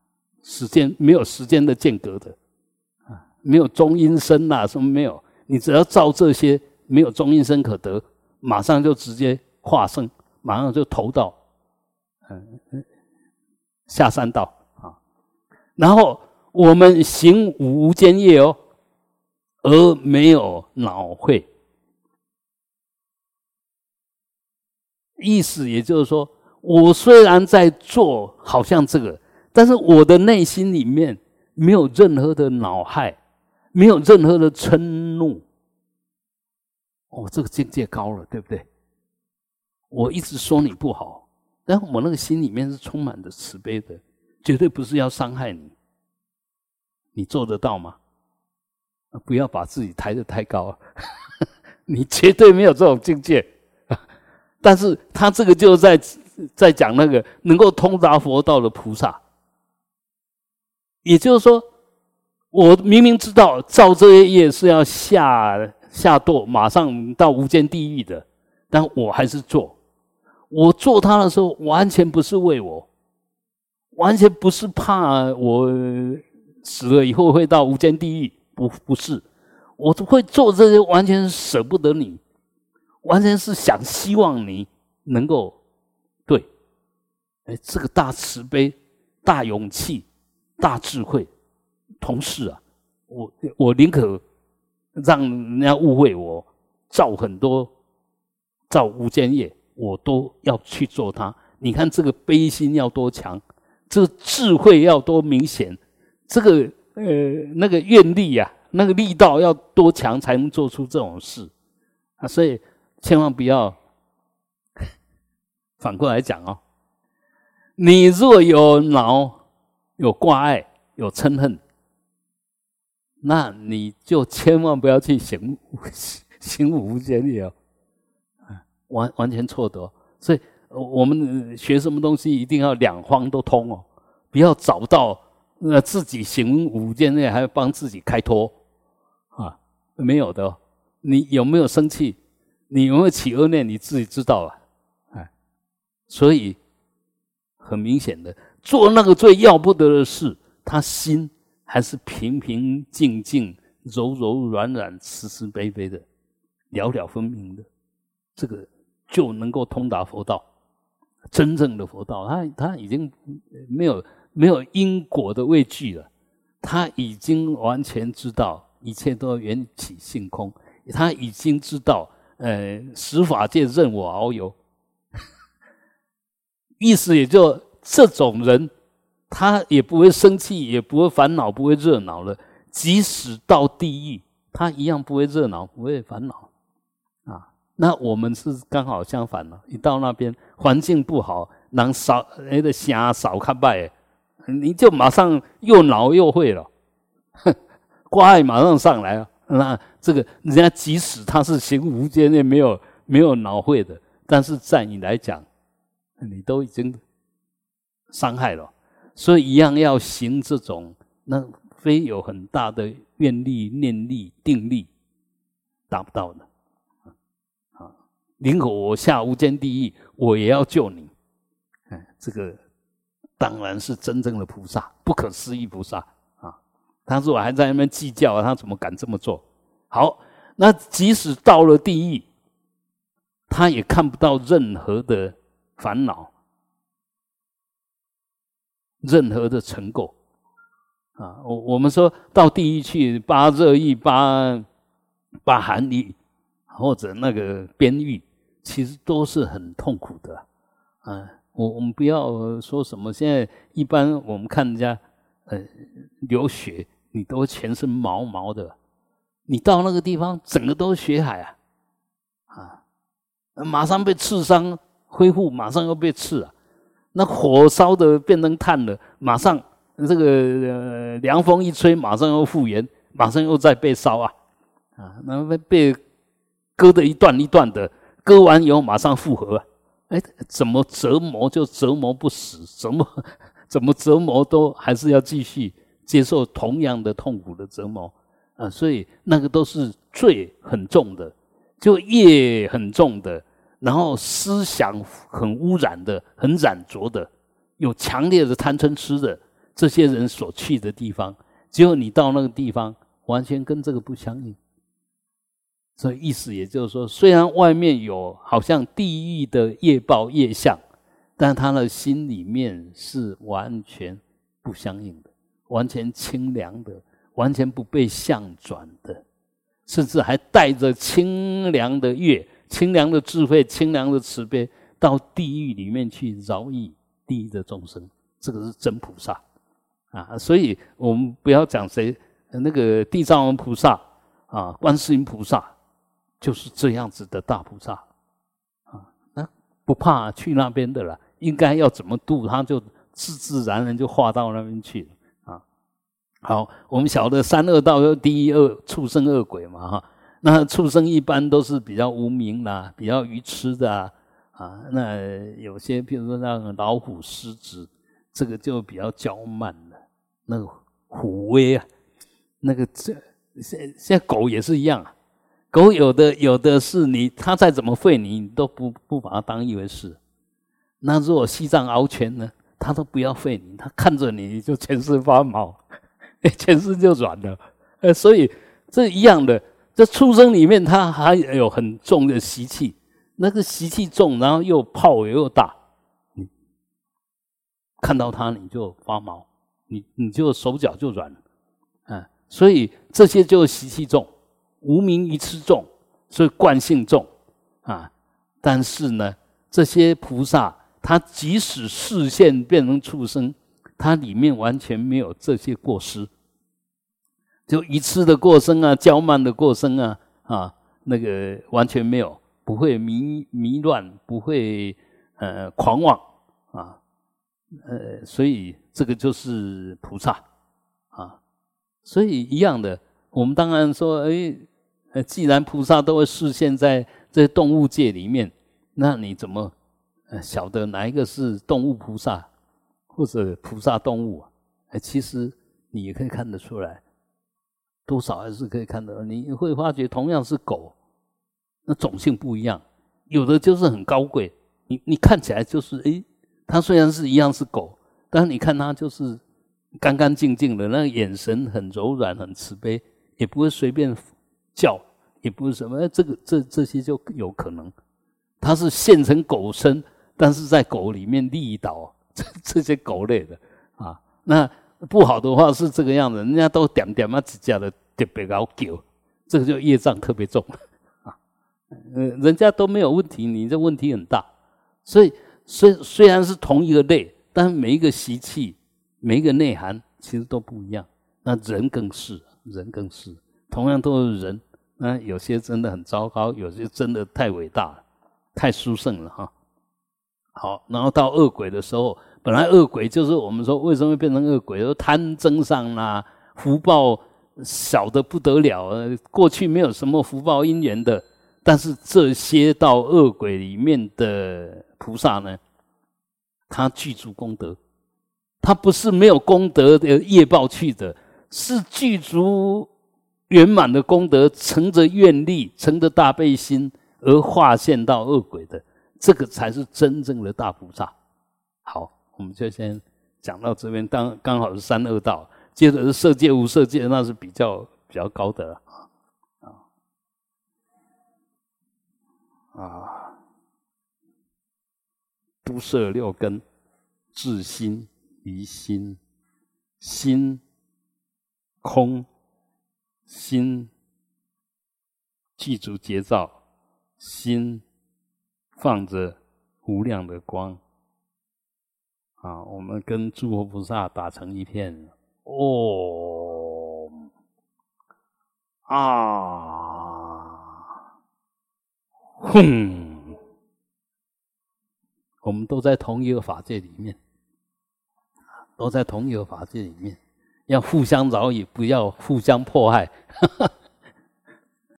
时间没有时间的间隔的啊，没有中阴身呐，什么没有？你只要造这些，没有中阴身可得，马上就直接化生，马上就投到嗯嗯。下三道啊，然后我们行无间业哦，而没有脑会，意思也就是说，我虽然在做好像这个，但是我的内心里面没有任何的恼害，没有任何的嗔怒。哦，这个境界高了，对不对？我一直说你不好。但我那个心里面是充满着慈悲的，绝对不是要伤害你。你做得到吗？不要把自己抬得太高，[laughs] 你绝对没有这种境界。但是他这个就在在讲那个能够通达佛道的菩萨，也就是说，我明明知道造这些业是要下下堕，马上到无间地狱的，但我还是做。我做他的时候，完全不是为我，完全不是怕我死了以后会到无间地狱，不不是，我会做这些，完全舍不得你，完全是想希望你能够对，哎，这个大慈悲、大勇气、大智慧，同事啊，我我宁可。让人家误会我造很多造无间业，我都要去做它。你看这个悲心要多强，这个智慧要多明显，这个呃那个愿力呀，那个力道要多强才能做出这种事啊！所以千万不要 [laughs] 反过来讲哦。你若有恼、有挂碍、有嗔恨。那你就千万不要去行 [laughs] 行无间业哦，完完全错的。所以我们学什么东西一定要两方都通哦，不要找到那自己行无间业还要帮自己开脱啊，没有的。你有没有生气？你有没有起恶念？你自己知道啊，哎，所以很明显的，做那个最要不得的事，他心。还是平平静静、柔柔软软、慈慈悲悲的，了了分明的，这个就能够通达佛道。真正的佛道，他他已经没有没有因果的畏惧了，他已经完全知道一切都缘起性空，他已经知道，呃，十法界任我遨游。[laughs] 意思也就这种人。他也不会生气，也不会烦恼，不会热恼了。即使到地狱，他一样不会热恼，不会烦恼。那我们是刚好相反了。一到那边，环境不好，能少那个虾少看败，你就马上又恼又会了，挂碍马上上来啊。那这个人家即使他是行无间也，没有没有恼会的，但是在你来讲，你都已经伤害了。所以一样要行这种，那非有很大的愿力、念力、定力达不到的。宁可我下无间地狱，我也要救你。哎，这个当然是真正的菩萨，不可思议菩萨啊！他说我还在那边计较，他怎么敢这么做？好，那即使到了地狱，他也看不到任何的烦恼。任何的成垢啊，我我们说到地狱去八热狱、八八寒狱，或者那个边狱，其实都是很痛苦的啊。我我们不要说什么，现在一般我们看人家呃流血，你都全身毛毛的，你到那个地方，整个都是血海啊啊，马上被刺伤，恢复马上又被刺啊。那火烧的变成炭了，马上这个呃凉风一吹，马上又复原，马上又在被烧啊，啊，那被被割的一段一段的，割完以后马上复合，哎，怎么折磨就折磨不死，怎么 [laughs] 怎么折磨都还是要继续接受同样的痛苦的折磨啊，所以那个都是罪很重的，就业很重的。然后思想很污染的、很染浊的、有强烈的贪嗔痴的这些人所去的地方，只有你到那个地方，完全跟这个不相应。所以意思也就是说，虽然外面有好像地狱的业报业相，但他的心里面是完全不相应的，完全清凉的，完全不被相转的，甚至还带着清凉的月。清凉的智慧，清凉的慈悲，到地狱里面去饶益地狱的众生，这个是真菩萨啊！所以我们不要讲谁，那个地藏王菩萨啊，观世音菩萨就是这样子的大菩萨啊，那不怕去那边的了。应该要怎么度，他就自自然然就化到那边去啊。好，我们晓得三恶道第一恶畜生恶鬼嘛哈。那畜生一般都是比较无名啦，比较愚痴的啊，那有些譬如说像老虎、狮子，这个就比较娇慢的，那个虎威啊，那个这现现在狗也是一样啊，狗有的有的是你，它再怎么吠你，你都不不把它当一回事。那如果西藏獒犬呢，它都不要吠你，它看着你就全身发毛，[laughs] 全身就软了。呃，所以这一样的，这出生里面它还有很重的习气，那个习气重，然后又泡又大，你看到它你就发毛，你你就手脚就软，嗯，所以这些就习气重。无名一次重，所以惯性重啊。但是呢，这些菩萨，他即使视线变成畜生，他里面完全没有这些过失，就一次的过生啊，骄慢的过生啊，啊，那个完全没有，不会迷迷乱，不会呃狂妄啊，呃，所以这个就是菩萨啊。所以一样的，我们当然说，哎。呃，既然菩萨都会视现在这动物界里面，那你怎么晓得哪一个是动物菩萨，或者菩萨动物？哎，其实你也可以看得出来，多少还是可以看得。你会发觉，同样是狗，那种性不一样，有的就是很高贵，你你看起来就是哎，它虽然是一样是狗，但是你看它就是干干净净的，那个眼神很柔软、很慈悲，也不会随便。叫也不是什么，这个这这些就有可能，它是现成狗身，但是在狗里面立倒这这些狗类的啊，那不好的话是这个样子，人家都点点嘛指甲的特别老狗，这个就业障特别重啊，呃，人家都没有问题，你这问题很大，所以虽虽然是同一个类，但是每一个习气、每一个内涵其实都不一样，那人更是，人更是。同样都是人，那有些真的很糟糕，有些真的太伟大了，太殊胜了哈。好，然后到恶鬼的时候，本来恶鬼就是我们说为什么会变成恶鬼，说贪增上啦，福报小的不得了，过去没有什么福报因缘的，但是这些到恶鬼里面的菩萨呢，他具足功德，他不是没有功德的业报去的，是具足。圆满的功德，乘着愿力，乘着大悲心而化现到恶鬼的，这个才是真正的大菩萨。好，我们就先讲到这边，当刚好是三恶道，接着是色界、无色界，那是比较比较高的了啊啊，都摄六根，自心、离心、心空。心记住节照，心放着无量的光。啊！我们跟诸佛菩萨打成一片，哦啊，哼，我们都在同一个法界里面，都在同一个法界里面。要互相饶以不要互相迫害。[laughs]